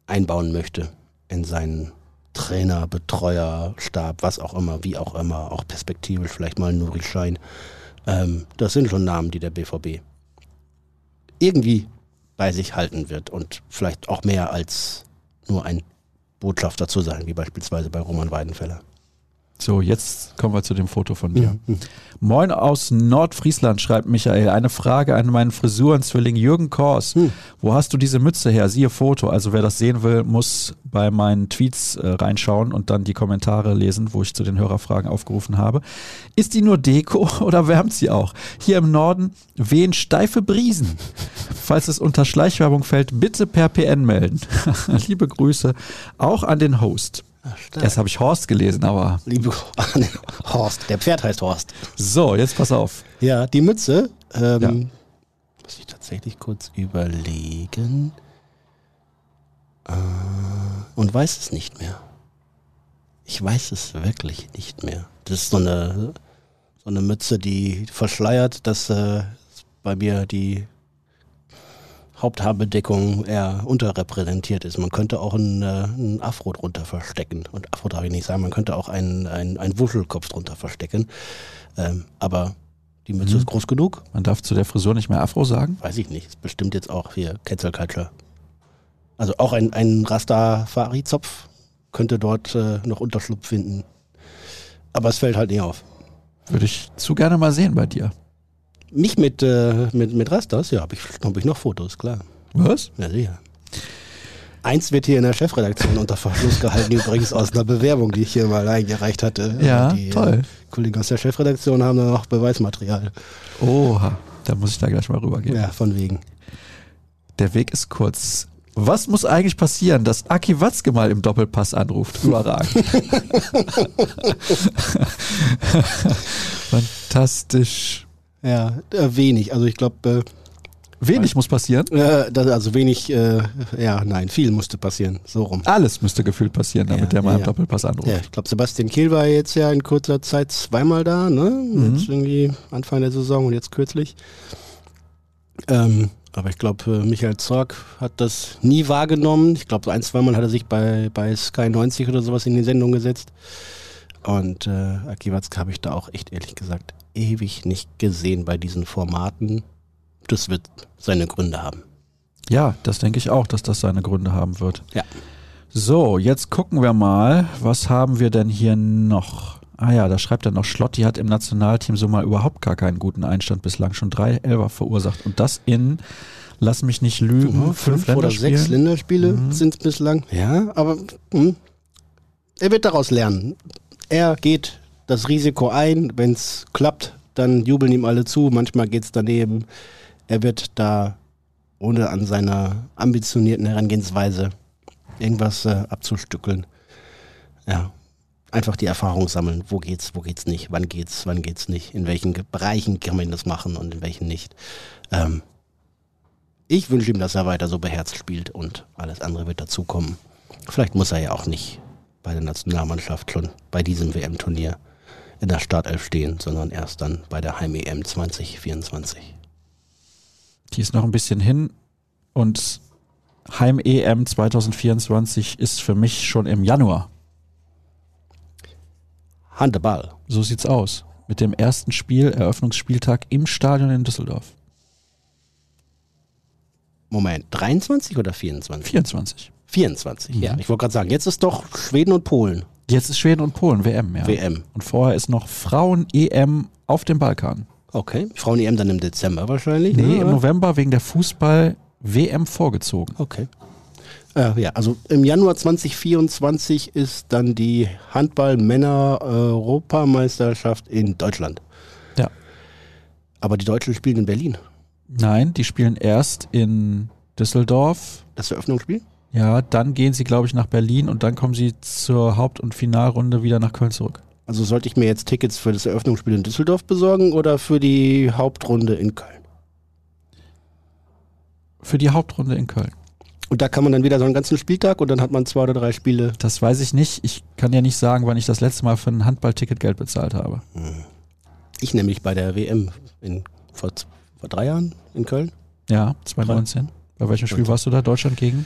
einbauen möchte in seinen Trainer, Betreuer, Stab, was auch immer, wie auch immer, auch perspektivisch vielleicht mal Nuri Schein. Ähm, das sind schon Namen, die der BVB irgendwie bei sich halten wird und vielleicht auch mehr als nur ein Botschafter zu sein, wie beispielsweise bei Roman Weidenfeller. So, jetzt kommen wir zu dem Foto von dir. Mhm. Moin aus Nordfriesland, schreibt Michael. Eine Frage an meinen Frisurenzwilling Jürgen Kors. Hm. Wo hast du diese Mütze her? Siehe Foto. Also wer das sehen will, muss bei meinen Tweets äh, reinschauen und dann die Kommentare lesen, wo ich zu den Hörerfragen aufgerufen habe. Ist die nur Deko oder wärmt sie auch? Hier im Norden wehen steife Briesen. Falls es unter Schleichwerbung fällt, bitte per PN melden. Liebe Grüße auch an den Host. Erst habe ich Horst gelesen, aber Liebe Horst, der Pferd heißt Horst. so, jetzt pass auf. Ja, die Mütze. Ähm, Ja. Muss ich tatsächlich kurz überlegen. Äh, und weiß es nicht mehr. Ich weiß es wirklich nicht mehr. Das ist so eine, so eine Mütze, die verschleiert, dass äh, bei mir die Haupthaarbedeckung eher unterrepräsentiert ist. Man könnte auch einen, äh, einen Afro drunter verstecken. Und Afro darf ich nicht sagen, man könnte auch einen, einen, einen Wuschelkopf drunter verstecken. Ähm, aber die Mütze Mhm. ist groß genug. Man darf zu der Frisur nicht mehr Afro sagen. Weiß ich nicht. Ist bestimmt jetzt auch hier Cancel Culture. Also auch ein, ein Rastafari-Zopf könnte dort äh, noch Unterschlupf finden. Aber es fällt halt nicht auf. Würde ich zu gerne mal sehen bei dir. Mich mit, äh, mit, mit Rastas, ja, habe ich, hab ich noch Fotos, klar. Was? Ja, sicher. Eins wird hier in der Chefredaktion unter Verschluss gehalten, übrigens aus einer Bewerbung, die ich hier mal eingereicht hatte. Ja, die, äh, toll. Kollegen aus der Chefredaktion haben da noch Beweismaterial. Oha, da muss ich da gleich mal rübergehen. Ja, von wegen. Der Weg ist kurz. Was muss eigentlich passieren, dass Aki Watzke mal im Doppelpass anruft? Überragend. Fantastisch. Ja, äh, wenig. Also ich glaube, Wenig muss passieren. äh, das, also wenig, äh, ja, nein, viel musste passieren. So rum. Alles müsste gefühlt passieren, damit Ja, der mal ja, im. Doppelpass anruft. Ja, ich glaube, Sebastian Kehl war jetzt ja in kurzer Zeit zweimal da, ne? Mhm. Jetzt irgendwie Anfang der Saison und jetzt kürzlich. Ähm, aber ich glaube, äh, Michael Zorg hat das nie wahrgenommen. Ich glaube, ein, zweimal hat er sich bei, bei Sky 90 oder sowas in die Sendung gesetzt. Und äh, Aki Watzke habe ich da auch echt ehrlich gesagt ewig nicht gesehen bei diesen Formaten. Das wird seine Gründe haben. Ja, das denke ich auch, dass das seine Gründe haben wird. Ja. So, jetzt gucken wir mal, was haben wir denn hier noch? Ah ja, da schreibt er noch, Schlotti hat im Nationalteam so mal überhaupt gar keinen guten Einstand bislang, schon drei Elfer verursacht und das in, lass mich nicht lügen, fünf, oder sechs. Länderspiele Mhm. sind es bislang. Ja, aber hm, er wird daraus lernen. Er geht das Risiko ein. Wenn es klappt, dann jubeln ihm alle zu. Manchmal geht es daneben. Er wird da ohne an seiner ambitionierten Herangehensweise irgendwas äh, abzustückeln. Ja, einfach die Erfahrung sammeln. Wo geht's, wo geht's nicht? Wann geht's, wann geht's nicht? In welchen Bereichen kann man das machen und in welchen nicht? Ähm, ich wünsche ihm, dass er weiter so beherzt spielt und alles andere wird dazukommen. Vielleicht muss er ja auch nicht bei der Nationalmannschaft schon bei diesem WM-Turnier in der Startelf stehen, sondern erst dann bei der Heim-EM 2024. Die ist noch ein bisschen hin und Heim-EM 2024 ist für mich schon im Januar. Handeball. So sieht's aus. Mit dem ersten Spiel, Eröffnungsspieltag im Stadion in Düsseldorf. Moment, 23 oder 24? 24. 24, ja. Ich wollte gerade sagen, jetzt ist doch Schweden und Polen Jetzt ist Schweden und Polen WM, ja. WM. Und vorher ist noch Frauen-EM auf dem Balkan. Okay. Frauen-EM dann im Dezember wahrscheinlich? Nee, ne, im oder? November wegen der Fußball-WM vorgezogen. Okay. Äh, ja, also im Januar 2024 ist dann die Handball-Männer-Europameisterschaft in Deutschland. Ja. Aber die Deutschen spielen in Berlin. Nein, die spielen erst in Düsseldorf. Das Eröffnungsspiel? Ja, dann gehen sie, glaube ich, nach Berlin und dann kommen sie zur Haupt- und Finalrunde wieder nach Köln zurück. Also sollte ich mir jetzt Tickets für das Eröffnungsspiel in Düsseldorf besorgen oder für die Hauptrunde in Köln? Für die Hauptrunde in Köln. Und da kann man dann wieder so einen ganzen Spieltag und dann hat man zwei oder drei Spiele. Das weiß ich nicht. Ich kann ja nicht sagen, wann ich das letzte Mal für ein Handballticket Geld bezahlt habe. Ich nämlich bei der WM in, vor, vor drei Jahren in Köln. Ja, 2019. Bei welchem Spiel warst du da? Deutschland gegen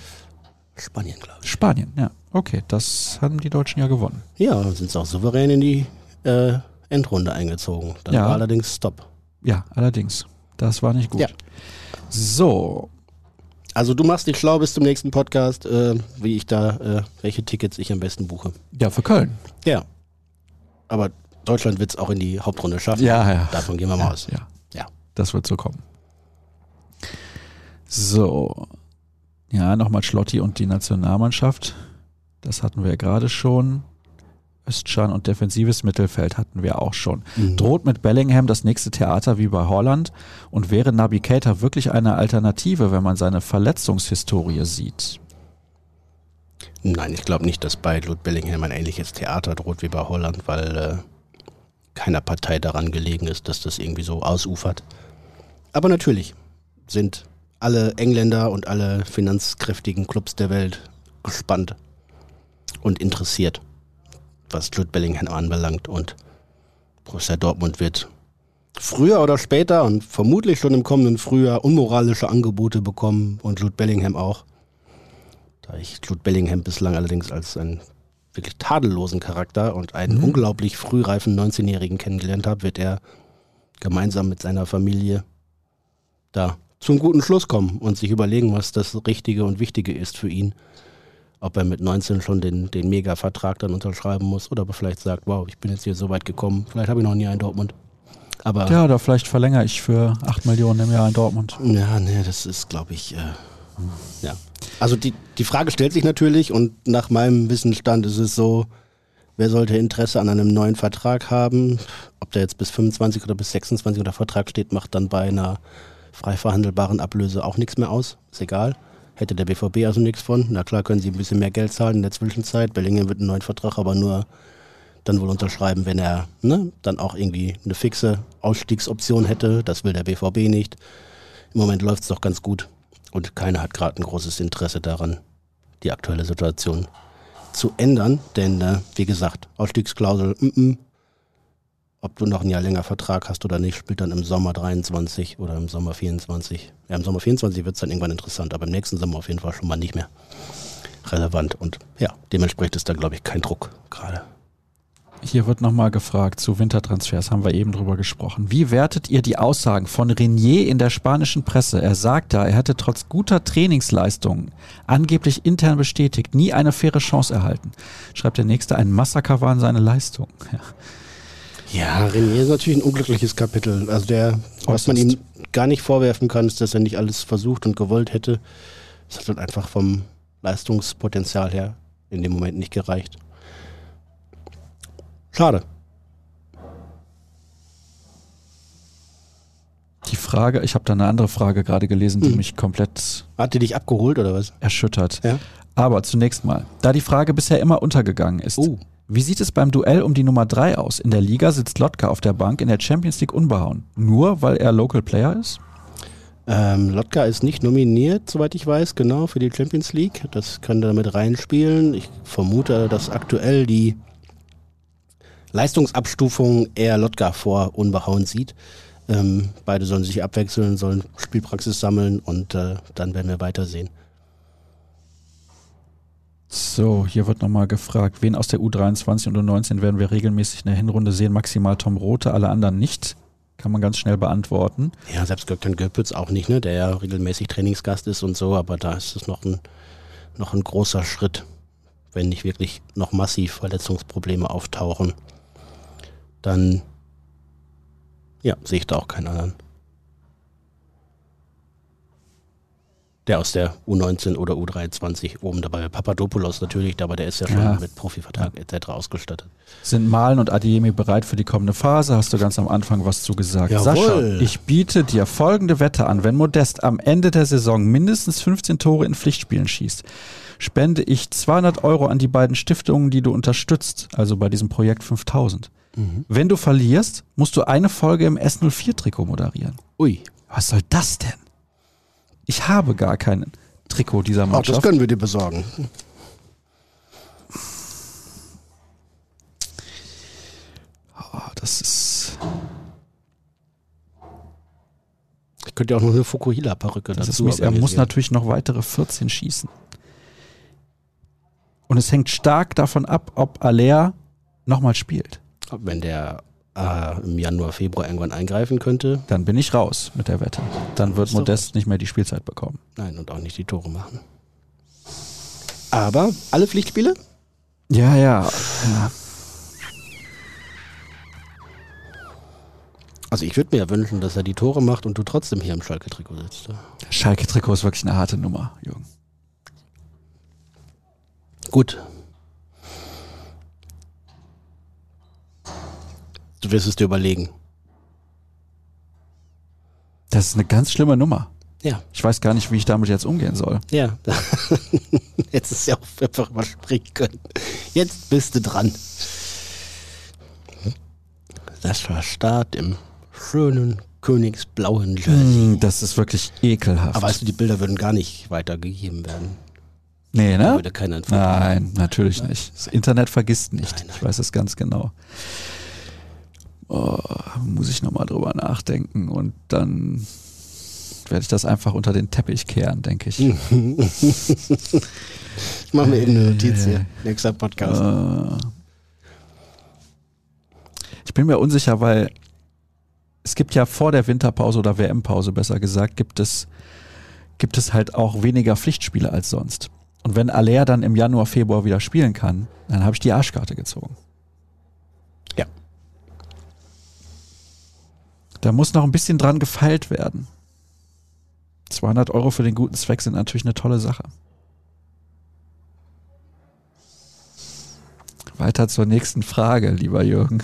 Spanien, glaube ich. Spanien. Ja, okay, das haben die Deutschen ja gewonnen. Ja, sind sie auch souverän in die äh, Endrunde eingezogen. Dann Ja. war allerdings Stopp. Ja, allerdings. Das war nicht gut. Ja. So, Also du machst dich schlau bis zum nächsten Podcast, äh, wie ich da, äh, welche Tickets ich am besten buche. ja, für Köln. Ja. Aber Deutschland wird es auch in die Hauptrunde schaffen. Ja, ja. Davon gehen wir mal Ja, aus. ja. Ja. Das wird so kommen. So. Ja, nochmal Schlotti und die Nationalmannschaft. Das hatten wir ja gerade schon. Östschan und defensives Mittelfeld hatten wir auch schon. Mhm. Droht mit Bellingham das nächste Theater wie bei Holland? Und wäre Naby Keita wirklich eine Alternative, wenn man seine Verletzungshistorie sieht? Nein, ich glaube nicht, dass bei Jude Bellingham ein ähnliches Theater droht wie bei Holland, weil äh, keiner Partei daran gelegen ist, dass das irgendwie so ausufert. Aber natürlich sind alle Engländer und alle finanzkräftigen Clubs der Welt gespannt und interessiert, was Jude Bellingham anbelangt. Und Borussia Dortmund wird früher oder später und vermutlich schon im kommenden Frühjahr unmoralische Angebote bekommen und Jude Bellingham auch. Da ich Jude Bellingham bislang allerdings als einen wirklich tadellosen Charakter und einen Mhm. unglaublich frühreifen 19-Jährigen kennengelernt habe, wird er gemeinsam mit seiner Familie da zum guten Schluss kommen und sich überlegen, was das Richtige und Wichtige ist für ihn. Ob er mit 19 schon den, den Mega-Vertrag dann unterschreiben muss oder ob er vielleicht sagt, wow, ich bin jetzt hier so weit gekommen, vielleicht habe ich noch nie einen Dortmund. Aber Ja, oder vielleicht verlängere ich für 8 Millionen im Jahr in Dortmund. ja, nee, das ist, glaube ich, äh, ja. Also die, die Frage stellt sich natürlich und nach meinem Wissensstand ist es so, wer sollte Interesse an einem neuen Vertrag haben? Ob der jetzt bis 25 oder bis 26 unter Vertrag steht, macht dann bei einer frei verhandelbaren Ablöse auch nichts mehr aus. Ist egal. Hätte der BVB also nichts von. Na klar können sie ein bisschen mehr Geld zahlen in der Zwischenzeit. Bellingham wird einen neuen Vertrag, aber nur dann wohl unterschreiben, wenn er ne, dann auch irgendwie eine fixe Ausstiegsoption hätte. Das will der BVB nicht. Im Moment läuft es doch ganz gut und keiner hat gerade ein großes Interesse daran, die aktuelle Situation zu ändern. Denn, äh, wie gesagt, Ausstiegsklausel, mm -mm. Ob du noch ein Jahr länger Vertrag hast oder nicht, spielt dann im Sommer 23 oder im Sommer 24. Ja, im Sommer 24 wird es dann irgendwann interessant, aber im nächsten Sommer auf jeden Fall schon mal nicht mehr relevant. Und ja, dementsprechend ist da, glaube ich, kein Druck gerade. Hier wird nochmal gefragt zu Wintertransfers, haben wir eben drüber gesprochen. Wie wertet ihr die Aussagen von Renier in der spanischen Presse? Er sagt da, er hätte trotz guter Trainingsleistungen, angeblich intern bestätigt, nie eine faire Chance erhalten. Schreibt der Nächste, ein Massaker waren seine Leistungen. Ja. Ja, Renier ist natürlich ein unglückliches Kapitel. Also der, was man ihm gar nicht vorwerfen kann, ist, dass er nicht alles versucht und gewollt hätte. Es hat halt einfach vom Leistungspotenzial her in dem Moment nicht gereicht. Schade. Die Frage, ich habe da eine andere Frage gerade gelesen, die Hm. mich komplett Hat die dich abgeholt oder was? erschüttert. Ja. Aber zunächst mal, da die Frage bisher immer untergegangen ist, Oh. Wie sieht es beim Duell um die Nummer 3 aus? In der Liga sitzt Lotka auf der Bank, in der Champions League unbehauen. Nur weil er Local Player ist? Ähm, Lotka ist nicht nominiert, soweit ich weiß, genau, für die Champions League. Das kann damit reinspielen. Ich vermute, dass aktuell die Leistungsabstufung eher Lotka vor Unbehauen sieht. Ähm, beide sollen sich abwechseln, sollen Spielpraxis sammeln und äh, dann werden wir weitersehen. So, hier wird nochmal gefragt, wen aus der U23 und U19 werden wir regelmäßig in der Hinrunde sehen? Maximal Tom Rote, alle anderen nicht. Kann man ganz schnell beantworten. Ja, selbst Gökhan Göpitz auch nicht, ne? der ja regelmäßig Trainingsgast ist und so, aber da ist es noch ein, noch ein großer Schritt, wenn nicht wirklich noch massiv Verletzungsprobleme auftauchen. Dann ja, sehe ich da auch keinen anderen. Der aus der U19 oder U23 oben dabei. Papadopoulos natürlich, aber der ist ja schon Ja. mit Profivertrag etc. ausgestattet. Sind Malen und Adiemi bereit für die kommende Phase? Hast du ganz am Anfang was zu gesagt. Jawohl. Sascha, ich biete dir folgende Wette an. Wenn Modest am Ende der Saison mindestens 15 Tore in Pflichtspielen schießt, spende ich 200 Euro an die beiden Stiftungen, die du unterstützt, also bei diesem Projekt 5000. Wenn du verlierst, musst du eine Folge im S04-Trikot moderieren. Ui, Was soll das denn? Ich habe gar kein Trikot dieser auch das Mannschaft. können wir dir besorgen. Oh, das ist, Ich könnte ja auch noch eine Fukuhila-Perücke das ist dazu mies. Er muss natürlich noch weitere 14 schießen. Und es hängt stark davon ab, ob Aller nochmal spielt. Wenn der äh, im Januar, Februar irgendwann eingreifen könnte, Dann bin ich raus mit der Wette. Dann wird Modest nicht mehr die Spielzeit bekommen. nein, und auch nicht die Tore machen. Aber alle Pflichtspiele? Ja, ja. ja. Also ich würde mir ja wünschen, dass er die Tore macht und du trotzdem hier im Schalke-Trikot sitzt. Schalke-Trikot ist wirklich eine harte Nummer, Jürgen. Gut. Du wirst es dir überlegen. Das ist eine ganz schlimme Nummer. Ja. Ich weiß gar nicht, wie ich damit jetzt umgehen soll. Ja. Jetzt ist ja auch einfach überspringen können. Jetzt bist du dran. Das war Start im schönen königsblauen Jersey. Hm, Das ist wirklich ekelhaft. Aber weißt du, die Bilder würden gar nicht weitergegeben werden. nee, Da ne? würde keiner Nein, natürlich nicht. Das Internet vergisst nicht. Nein, nein. Ich weiß es ganz genau. Oh, muss ich nochmal drüber nachdenken und dann werde ich das einfach unter den Teppich kehren, denke ich. Ich mache mir eben eine Notiz hier. Nächster Podcast. Äh, ich bin mir unsicher, weil es gibt ja vor der Winterpause oder WM-Pause besser gesagt, gibt es, gibt es halt auch weniger Pflichtspiele als sonst. Und wenn Aller dann im Januar, Februar wieder spielen kann, dann habe ich die Arschkarte gezogen. Ja. Da muss noch ein bisschen dran gefeilt werden. 200 Euro für den guten Zweck sind natürlich eine tolle Sache. Weiter zur nächsten Frage, lieber Jürgen.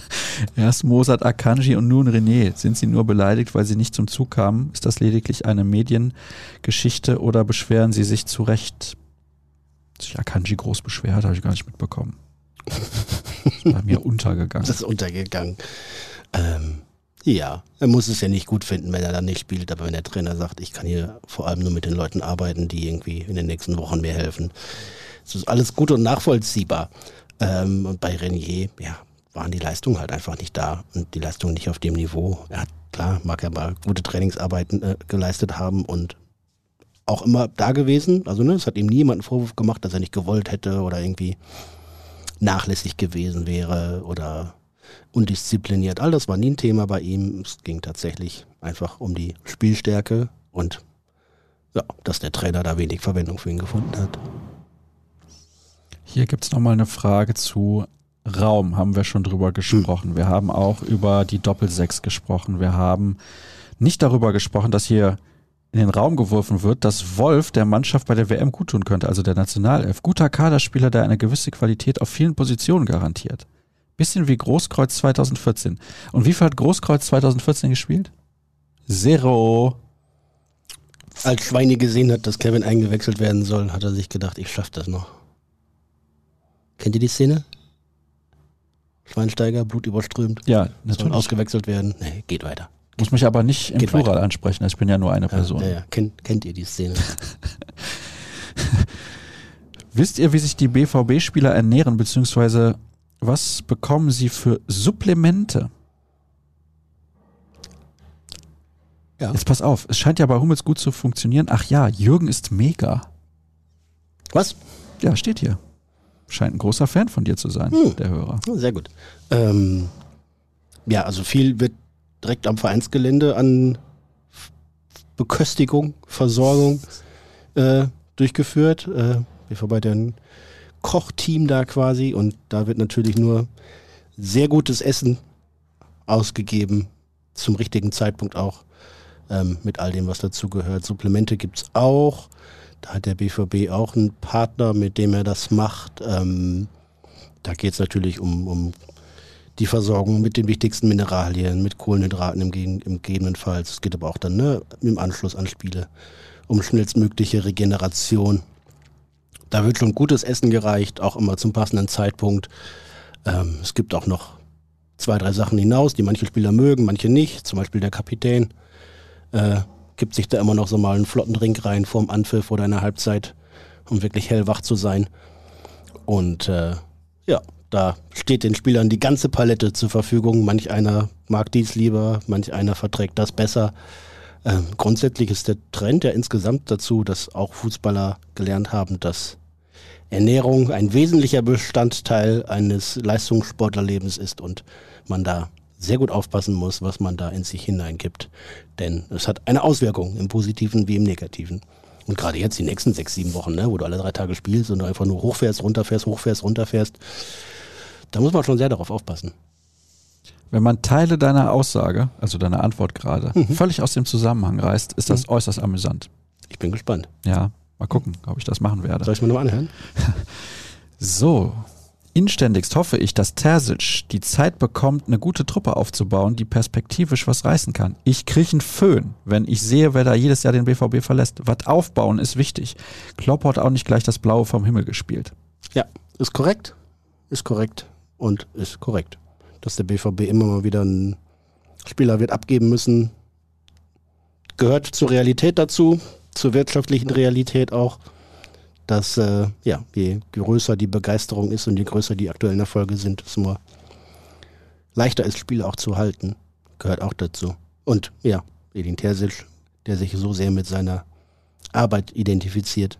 Erst Mozart Akanji und nun René. Sind sie nur beleidigt, weil sie nicht zum Zug kamen? Ist das lediglich eine Mediengeschichte oder beschweren sie sich zu Recht? Sich Akanji groß beschwert, habe ich gar nicht mitbekommen. Bei mir untergegangen. Das ist untergegangen. Ähm, ja, er muss es ja nicht gut finden, wenn er dann nicht spielt, aber wenn der Trainer sagt, ich kann hier vor allem nur mit den Leuten arbeiten, die irgendwie in den nächsten Wochen mir helfen. Es ist alles gut und nachvollziehbar. Ähm, und bei Renier, ja, waren die Leistungen halt einfach nicht da und die Leistungen nicht auf dem Niveau. Er hat, klar, mag er mal gute Trainingsarbeiten äh, geleistet haben und auch immer da gewesen. Also, ne, es hat ihm nie jemand einen Vorwurf gemacht, dass er nicht gewollt hätte oder irgendwie nachlässig gewesen wäre oder undiszipliniert. All das war nie ein Thema bei ihm. Es ging tatsächlich einfach um die Spielstärke und ja, dass der Trainer da wenig Verwendung für ihn gefunden hat. Hier gibt es nochmal eine Frage zu Raum, haben wir schon drüber gesprochen. Wir haben auch über die Doppelsechs gesprochen. Wir haben nicht darüber gesprochen, dass hier in den Raum geworfen wird, dass Wolf der Mannschaft bei der WM guttun könnte, also der Nationalelf. Guter Kaderspieler, der eine gewisse Qualität auf vielen Positionen garantiert. Bisschen wie Großkreuz 2014. Und wie viel hat Großkreuz 2014 gespielt? Zero. Als Schweini gesehen hat, dass Kevin eingewechselt werden soll, hat er sich gedacht, ich schaff das noch. Kennt ihr die Szene? Schweinsteiger, Blut überströmt, Ja, soll natürlich. ausgewechselt werden. Nee, geht weiter. Muss mich aber nicht im Geht Plural weiter. ansprechen. Ich bin ja nur eine Ja, Person. ja, ja. Kennt, kennt ihr die Szene? Wisst ihr, wie sich die BVB-Spieler ernähren, beziehungsweise was bekommen sie für Supplemente? Ja. Jetzt pass auf, es scheint ja bei Hummels gut zu funktionieren. Ach ja, Jürgen ist mega. Was? Ja, steht hier. Scheint ein großer Fan von dir zu sein, Hm. der Hörer. Sehr gut. Ähm, ja, also viel wird direkt am Vereinsgelände an Beköstigung, Versorgung äh, durchgeführt. Äh, wir vorbei ein Kochteam da quasi und da wird natürlich nur sehr gutes Essen ausgegeben, zum richtigen Zeitpunkt auch, ähm, mit all dem, was dazugehört. Supplemente gibt's auch. Da hat der BVB auch einen Partner, mit dem er das macht. Ähm, da geht es natürlich um, um die Versorgung mit den wichtigsten Mineralien, mit Kohlenhydraten im gegebenenfalls. Es geht aber auch dann ne, im Anschluss an Spiele um schnellstmögliche Regeneration. Da wird schon gutes Essen gereicht, auch immer zum passenden Zeitpunkt. Ähm, es gibt auch noch zwei, drei Sachen hinaus, die manche Spieler mögen, manche nicht. Zum Beispiel der Kapitän äh, gibt sich da immer noch so mal einen flotten Drink rein vorm Anpfiff oder in der Halbzeit, um wirklich hellwach zu sein. Und äh, ja, da steht den Spielern die ganze Palette zur Verfügung. Manch einer mag dies lieber, manch einer verträgt das besser. Ähm, grundsätzlich ist der Trend ja insgesamt dazu, dass auch Fußballer gelernt haben, dass Ernährung ein wesentlicher Bestandteil eines Leistungssportlerlebens ist und man da sehr gut aufpassen muss, was man da in sich hineingibt. Denn es hat eine Auswirkung im Positiven wie im Negativen. Und gerade jetzt die nächsten sechs, sieben Wochen, ne, wo du alle drei Tage spielst und einfach nur hochfährst, runterfährst, hochfährst, runterfährst, da muss man schon sehr darauf aufpassen. Wenn man Teile deiner Aussage, also deiner Antwort gerade, Mhm. völlig aus dem Zusammenhang reißt, ist das äußerst amüsant. Ich bin gespannt. Ja, mal gucken, ob ich das machen werde. Soll ich mir nochmal anhören? So. Inständigst hoffe ich, dass Terzic die Zeit bekommt, eine gute Truppe aufzubauen, die perspektivisch was reißen kann. Ich kriege einen Föhn, wenn ich sehe, wer da jedes Jahr den BVB verlässt. Was aufbauen ist wichtig. Klopp hat auch nicht gleich das Blaue vom Himmel gespielt. Ja, ist korrekt. Ist korrekt. Und ist korrekt. Dass der BVB immer mal wieder einen Spieler wird abgeben müssen, gehört zur Realität dazu, zur wirtschaftlichen Realität auch. Dass, äh, ja, je größer die Begeisterung ist und je größer die aktuellen Erfolge sind, desto leichter ist, Spieler auch zu halten. Gehört auch dazu. Und ja, Edin Terzic, der sich so sehr mit seiner Arbeit identifiziert,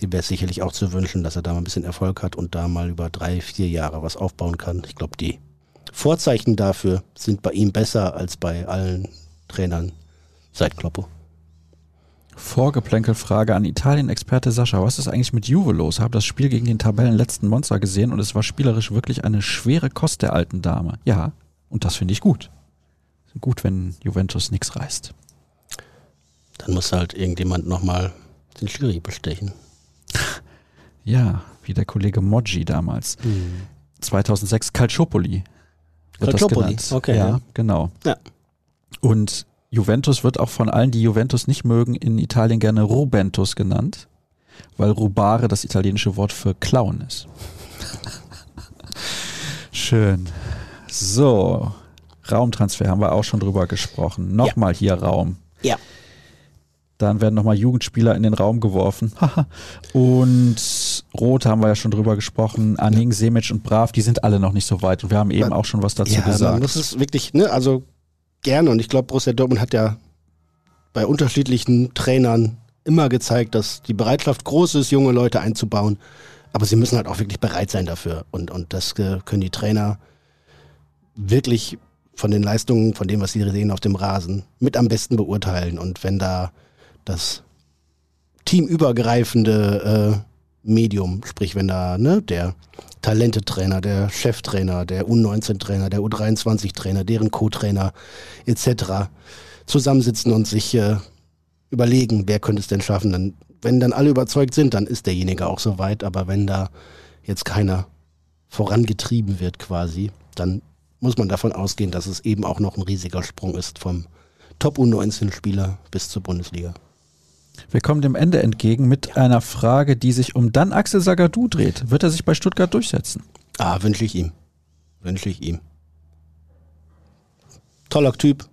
dem wäre es sicherlich auch zu wünschen, dass er da mal ein bisschen Erfolg hat und da mal über drei, vier Jahre was aufbauen kann. Ich glaube, die Vorzeichen dafür sind bei ihm besser als bei allen Trainern seit Kloppo. Vorgeplänkelfrage an Italien-Experte Sascha. Was ist eigentlich mit Juve los? Habe das Spiel gegen den Tabellenletzten Monster gesehen und es war spielerisch wirklich eine schwere Kost der alten Dame. Ja, und das finde ich gut. Gut, wenn Juventus nichts reißt. Dann muss halt irgendjemand nochmal den Schiri bestechen. Ja, wie der Kollege Moggi damals. 2006 Calciopoli. Calciopoli, okay, Ja, ja. genau. Ja. Und Juventus wird auch von allen, die Juventus nicht mögen, in Italien gerne Rubentus genannt, weil Rubare das italienische Wort für Clown ist. Schön. So, Raumtransfer haben wir auch schon drüber gesprochen. Nochmal hier Raum. Ja. Dann werden nochmal Jugendspieler in den Raum geworfen. und Roth haben wir ja schon drüber gesprochen. Anning, Semic und Brav, die sind alle noch nicht so weit. Und wir haben eben auch schon was dazu ja, gesagt. muss es wirklich, ne, also gerne. Und ich glaube, Borussia Dortmund hat ja bei unterschiedlichen Trainern immer gezeigt, dass die Bereitschaft groß ist, junge Leute einzubauen. Aber sie müssen halt auch wirklich bereit sein dafür. Und, und das äh, können die Trainer wirklich von den Leistungen, von dem, was sie sehen auf dem Rasen, mit am besten beurteilen. Und wenn da das teamübergreifende äh, Medium, sprich wenn da ne, der Talentetrainer, der Cheftrainer, der U19-Trainer, der U23-Trainer, deren Co-Trainer etc. zusammensitzen und sich äh, überlegen, wer könnte es denn schaffen. Dann, wenn dann alle überzeugt sind, dann ist derjenige auch so weit. Aber wenn da jetzt keiner vorangetrieben wird quasi, dann muss man davon ausgehen, dass es eben auch noch ein riesiger Sprung ist vom Top U19-Spieler bis zur Bundesliga. Wir kommen dem Ende entgegen mit einer Frage, die sich um dann Axel Sagadou dreht. Wird er sich bei Stuttgart durchsetzen? Ah, wünsche ich ihm. Wünsche ich ihm. Toller Typ,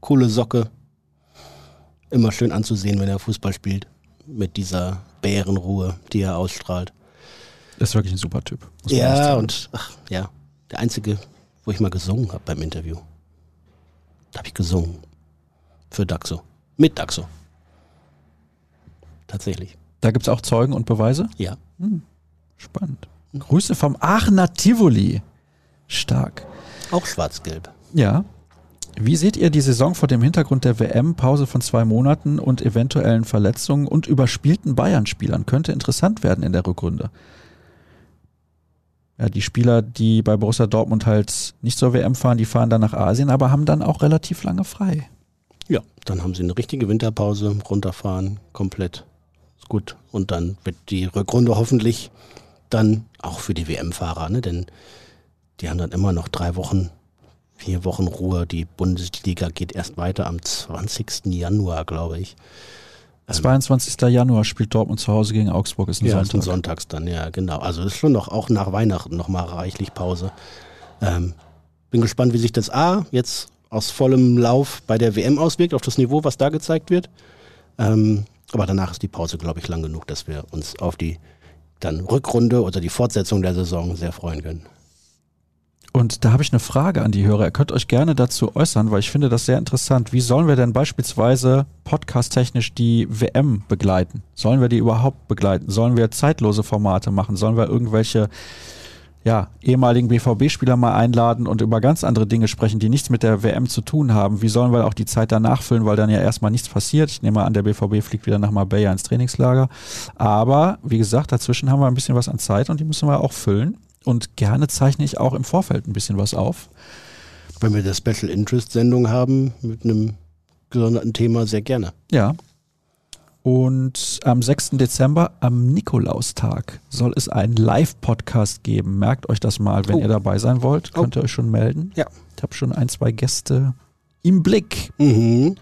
coole Socke. Immer schön anzusehen, wenn er Fußball spielt. Mit dieser Bärenruhe, die er ausstrahlt. Ist wirklich ein super Typ. Ja, und ach, ja, der einzige, wo ich mal gesungen habe beim Interview. Da habe ich gesungen. Für Daxo. Mit Daxo. Tatsächlich. Da gibt es auch Zeugen und Beweise? Ja. Spannend. Grüße vom Aachener Tivoli. Stark. Auch schwarz-gelb. Ja. Wie seht ihr die Saison vor dem Hintergrund der WM-Pause von zwei Monaten und eventuellen Verletzungen und überspielten Bayern-Spielern? Könnte interessant werden in der Rückrunde. Ja, die Spieler, die bei Borussia Dortmund halt nicht zur WM fahren, die fahren dann nach Asien, aber haben dann auch relativ lange frei. Ja, dann haben sie eine richtige Winterpause, runterfahren, komplett. Gut. Und dann wird die Rückrunde hoffentlich dann auch für die WM-Fahrer, ne? Denn die haben dann immer noch drei Wochen, vier Wochen Ruhe. Die Bundesliga geht erst weiter am 20. Januar, glaube ich. 22. Januar spielt Dortmund zu Hause gegen Augsburg, ist ein ja, ist ein Sonntag. Sonntags dann, ja, genau. Also ist schon noch auch nach Weihnachten noch mal reichlich Pause. Ähm, bin gespannt, wie sich das A jetzt aus vollem Lauf bei der WM auswirkt, auf das Niveau, was da gezeigt wird. Ähm, aber danach ist die Pause, glaube ich, lang genug, dass wir uns auf die dann Rückrunde oder die Fortsetzung der Saison sehr freuen können. Und da habe ich eine Frage an die Hörer. Ihr könnt euch gerne dazu äußern, weil ich finde das sehr interessant. Wie sollen wir denn beispielsweise podcast-technisch die WM begleiten? Sollen wir die überhaupt begleiten? Sollen wir zeitlose Formate machen? Sollen wir irgendwelche ja, ehemaligen BVB-Spieler mal einladen und über ganz andere Dinge sprechen, die nichts mit der WM zu tun haben? Wie sollen wir auch die Zeit danach füllen, weil dann ja erstmal nichts passiert? Ich nehme an, der BVB fliegt wieder nach Marbella ins Trainingslager. Aber wie gesagt, dazwischen haben wir ein bisschen was an Zeit und die müssen wir auch füllen. Und gerne zeichne ich auch im Vorfeld ein bisschen was auf. Wenn wir eine Special Interest Sendung haben mit einem gesonderten Thema, sehr gerne. Ja. Und am 6. Dezember, am Nikolaustag, soll es einen Live-Podcast geben. Merkt euch das mal, wenn Oh. ihr dabei sein wollt. Könnt Oh. ihr euch schon melden. Ja. Ich habe schon ein, zwei Gäste im Blick. Mhm.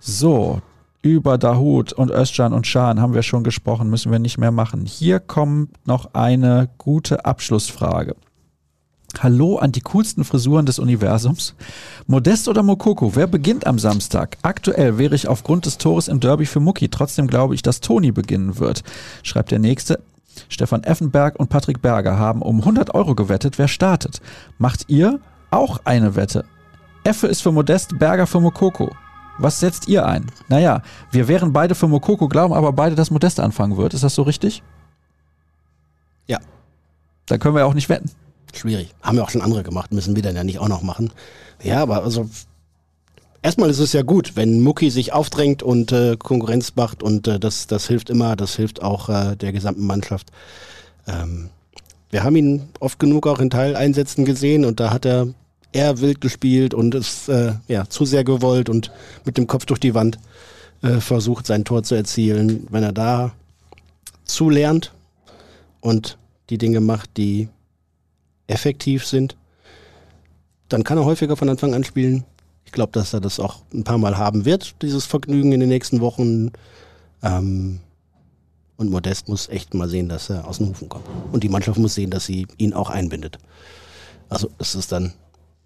So, über Dahut und Özcan und Schan haben wir schon gesprochen, müssen wir nicht mehr machen. Hier kommt noch eine gute Abschlussfrage. Hallo an die coolsten Frisuren des Universums. Modest oder Mokoko, wer beginnt am Samstag? Aktuell wäre ich aufgrund des Tores im Derby für Mucki. Trotzdem glaube ich, dass Toni beginnen wird. Schreibt der nächste. Stefan Effenberg und Patrick Berger haben um 100 Euro gewettet, wer startet. Macht ihr auch eine Wette? Effe ist für Modest, Berger für Mokoko. Was setzt ihr ein? Naja, wir wären beide für Mokoko, glauben aber beide, dass Modest anfangen wird. Ist das so richtig? Ja. Dann können wir ja auch nicht wetten. Schwierig. Haben ja auch schon andere gemacht, müssen wir dann ja nicht auch noch machen. Ja, aber also erstmal ist es ja gut, wenn Mucki sich aufdrängt und äh, Konkurrenz macht und äh, das, das hilft immer, das hilft auch äh, der gesamten Mannschaft. Ähm, wir haben ihn oft genug auch in Teileinsätzen gesehen und da hat er eher wild gespielt und ist äh, ja, zu sehr gewollt und mit dem Kopf durch die Wand äh, versucht, sein Tor zu erzielen. Wenn er da zulernt und die Dinge macht, die effektiv sind, dann kann er häufiger von Anfang an spielen. Ich glaube, dass er das auch ein paar Mal haben wird, dieses Vergnügen in den nächsten Wochen. Ähm, und Modest muss echt mal sehen, dass er aus den Hufen kommt. Und die Mannschaft muss sehen, dass sie ihn auch einbindet. Also es ist dann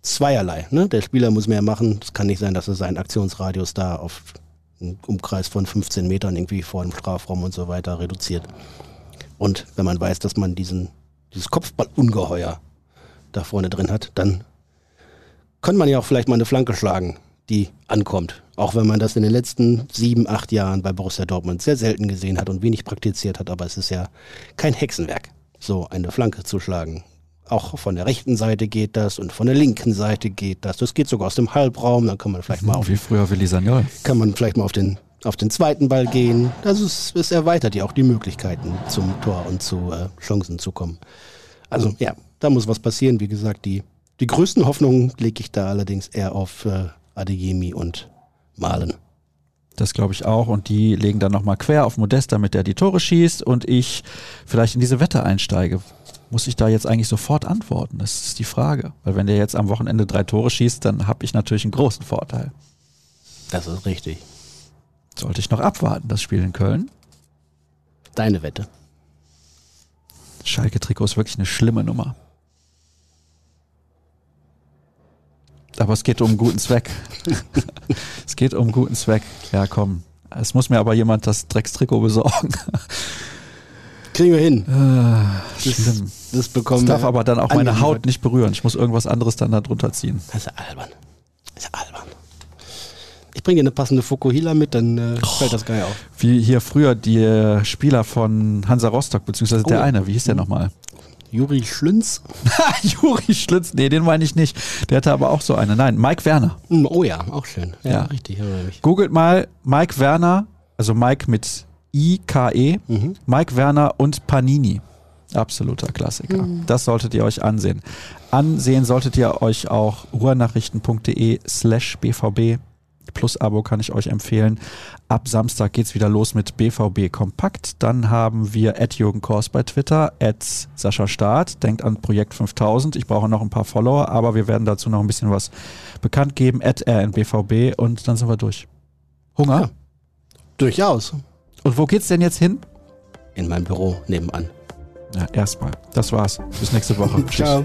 zweierlei. Ne? Der Spieler muss mehr machen. Es kann nicht sein, dass er seinen Aktionsradius da auf einen Umkreis von 15 Metern irgendwie vor dem Strafraum und so weiter reduziert. Und wenn man weiß, dass man diesen, dieses Kopfballungeheuer da vorne drin hat, dann kann man ja auch vielleicht mal eine Flanke schlagen, die ankommt. Auch wenn man das in den letzten sieben, acht Jahren bei Borussia Dortmund sehr selten gesehen hat und wenig praktiziert hat. Aber es ist ja kein Hexenwerk, so eine Flanke zu schlagen. Auch von der rechten Seite geht das und von der linken Seite geht das. Das geht sogar aus dem Halbraum. Dann kann man vielleicht mal auf, Wie früher Willi Sagnol. kann man vielleicht mal auf den, auf den zweiten Ball gehen. Das ist, es erweitert ja auch die Möglichkeiten zum Tor und zu äh, Chancen zu kommen. Also ja, da muss was passieren. Wie gesagt, die, die größten Hoffnungen lege ich da allerdings eher auf äh, Adeyemi und Malen. Das glaube ich auch. Und die legen dann nochmal quer auf Modest, damit der die Tore schießt und ich vielleicht in diese Wette einsteige. Muss ich da jetzt eigentlich sofort antworten? Das ist die Frage. Weil wenn der jetzt am Wochenende drei Tore schießt, dann habe ich natürlich einen großen Vorteil. Das ist richtig. Sollte ich noch abwarten, das Spiel in Köln? Deine Wette. Schalke-Trikot ist wirklich eine schlimme Nummer. Aber es geht um einen guten Zweck. es geht um einen guten Zweck. Ja, komm. Es muss mir aber jemand das Dreckstrikot besorgen. Kriegen wir hin. Ah, Das- Schlimm. Das bekommen Es darf wir aber dann auch meine. Haut nicht berühren. Ich muss irgendwas anderes dann da drunter ziehen. Das ist ja albern. Das ist ja albern. Ich bringe dir eine passende Fukuhila mit, dann äh, Oh. fällt das geil auf. Wie hier früher die äh, Spieler von Hansa Rostock, beziehungsweise der Oh. eine, wie hieß der nochmal? Juri Schlünz. Juri Schlitz, nee, den meine ich nicht. Der hatte aber auch so eine. Nein, Mike Werner. Hm, Oh ja, auch schön. Ja, Ja. richtig. Googelt mal Mike Werner, also Mike mit I-K-E, Mhm. Mike Werner und Panini. Absoluter Klassiker. Das solltet ihr euch ansehen. Ansehen solltet ihr euch auch ruhrnachrichten.de slash bvb plus Abo kann ich euch empfehlen. Ab Samstag geht's wieder los mit BVB Kompakt. Dann haben wir at Jürgen Kors bei Twitter, at Sascha Staat. Denkt an Projekt 5000. Ich brauche noch ein paar Follower, aber wir werden dazu noch ein bisschen was bekannt geben. At rnbvb und dann sind wir durch. Hunger? Ja. Durchaus. Und wo geht's denn jetzt hin? In meinem Büro nebenan. Ja, erstmal. Das war's. Bis nächste Woche. Tschüss. Ciao.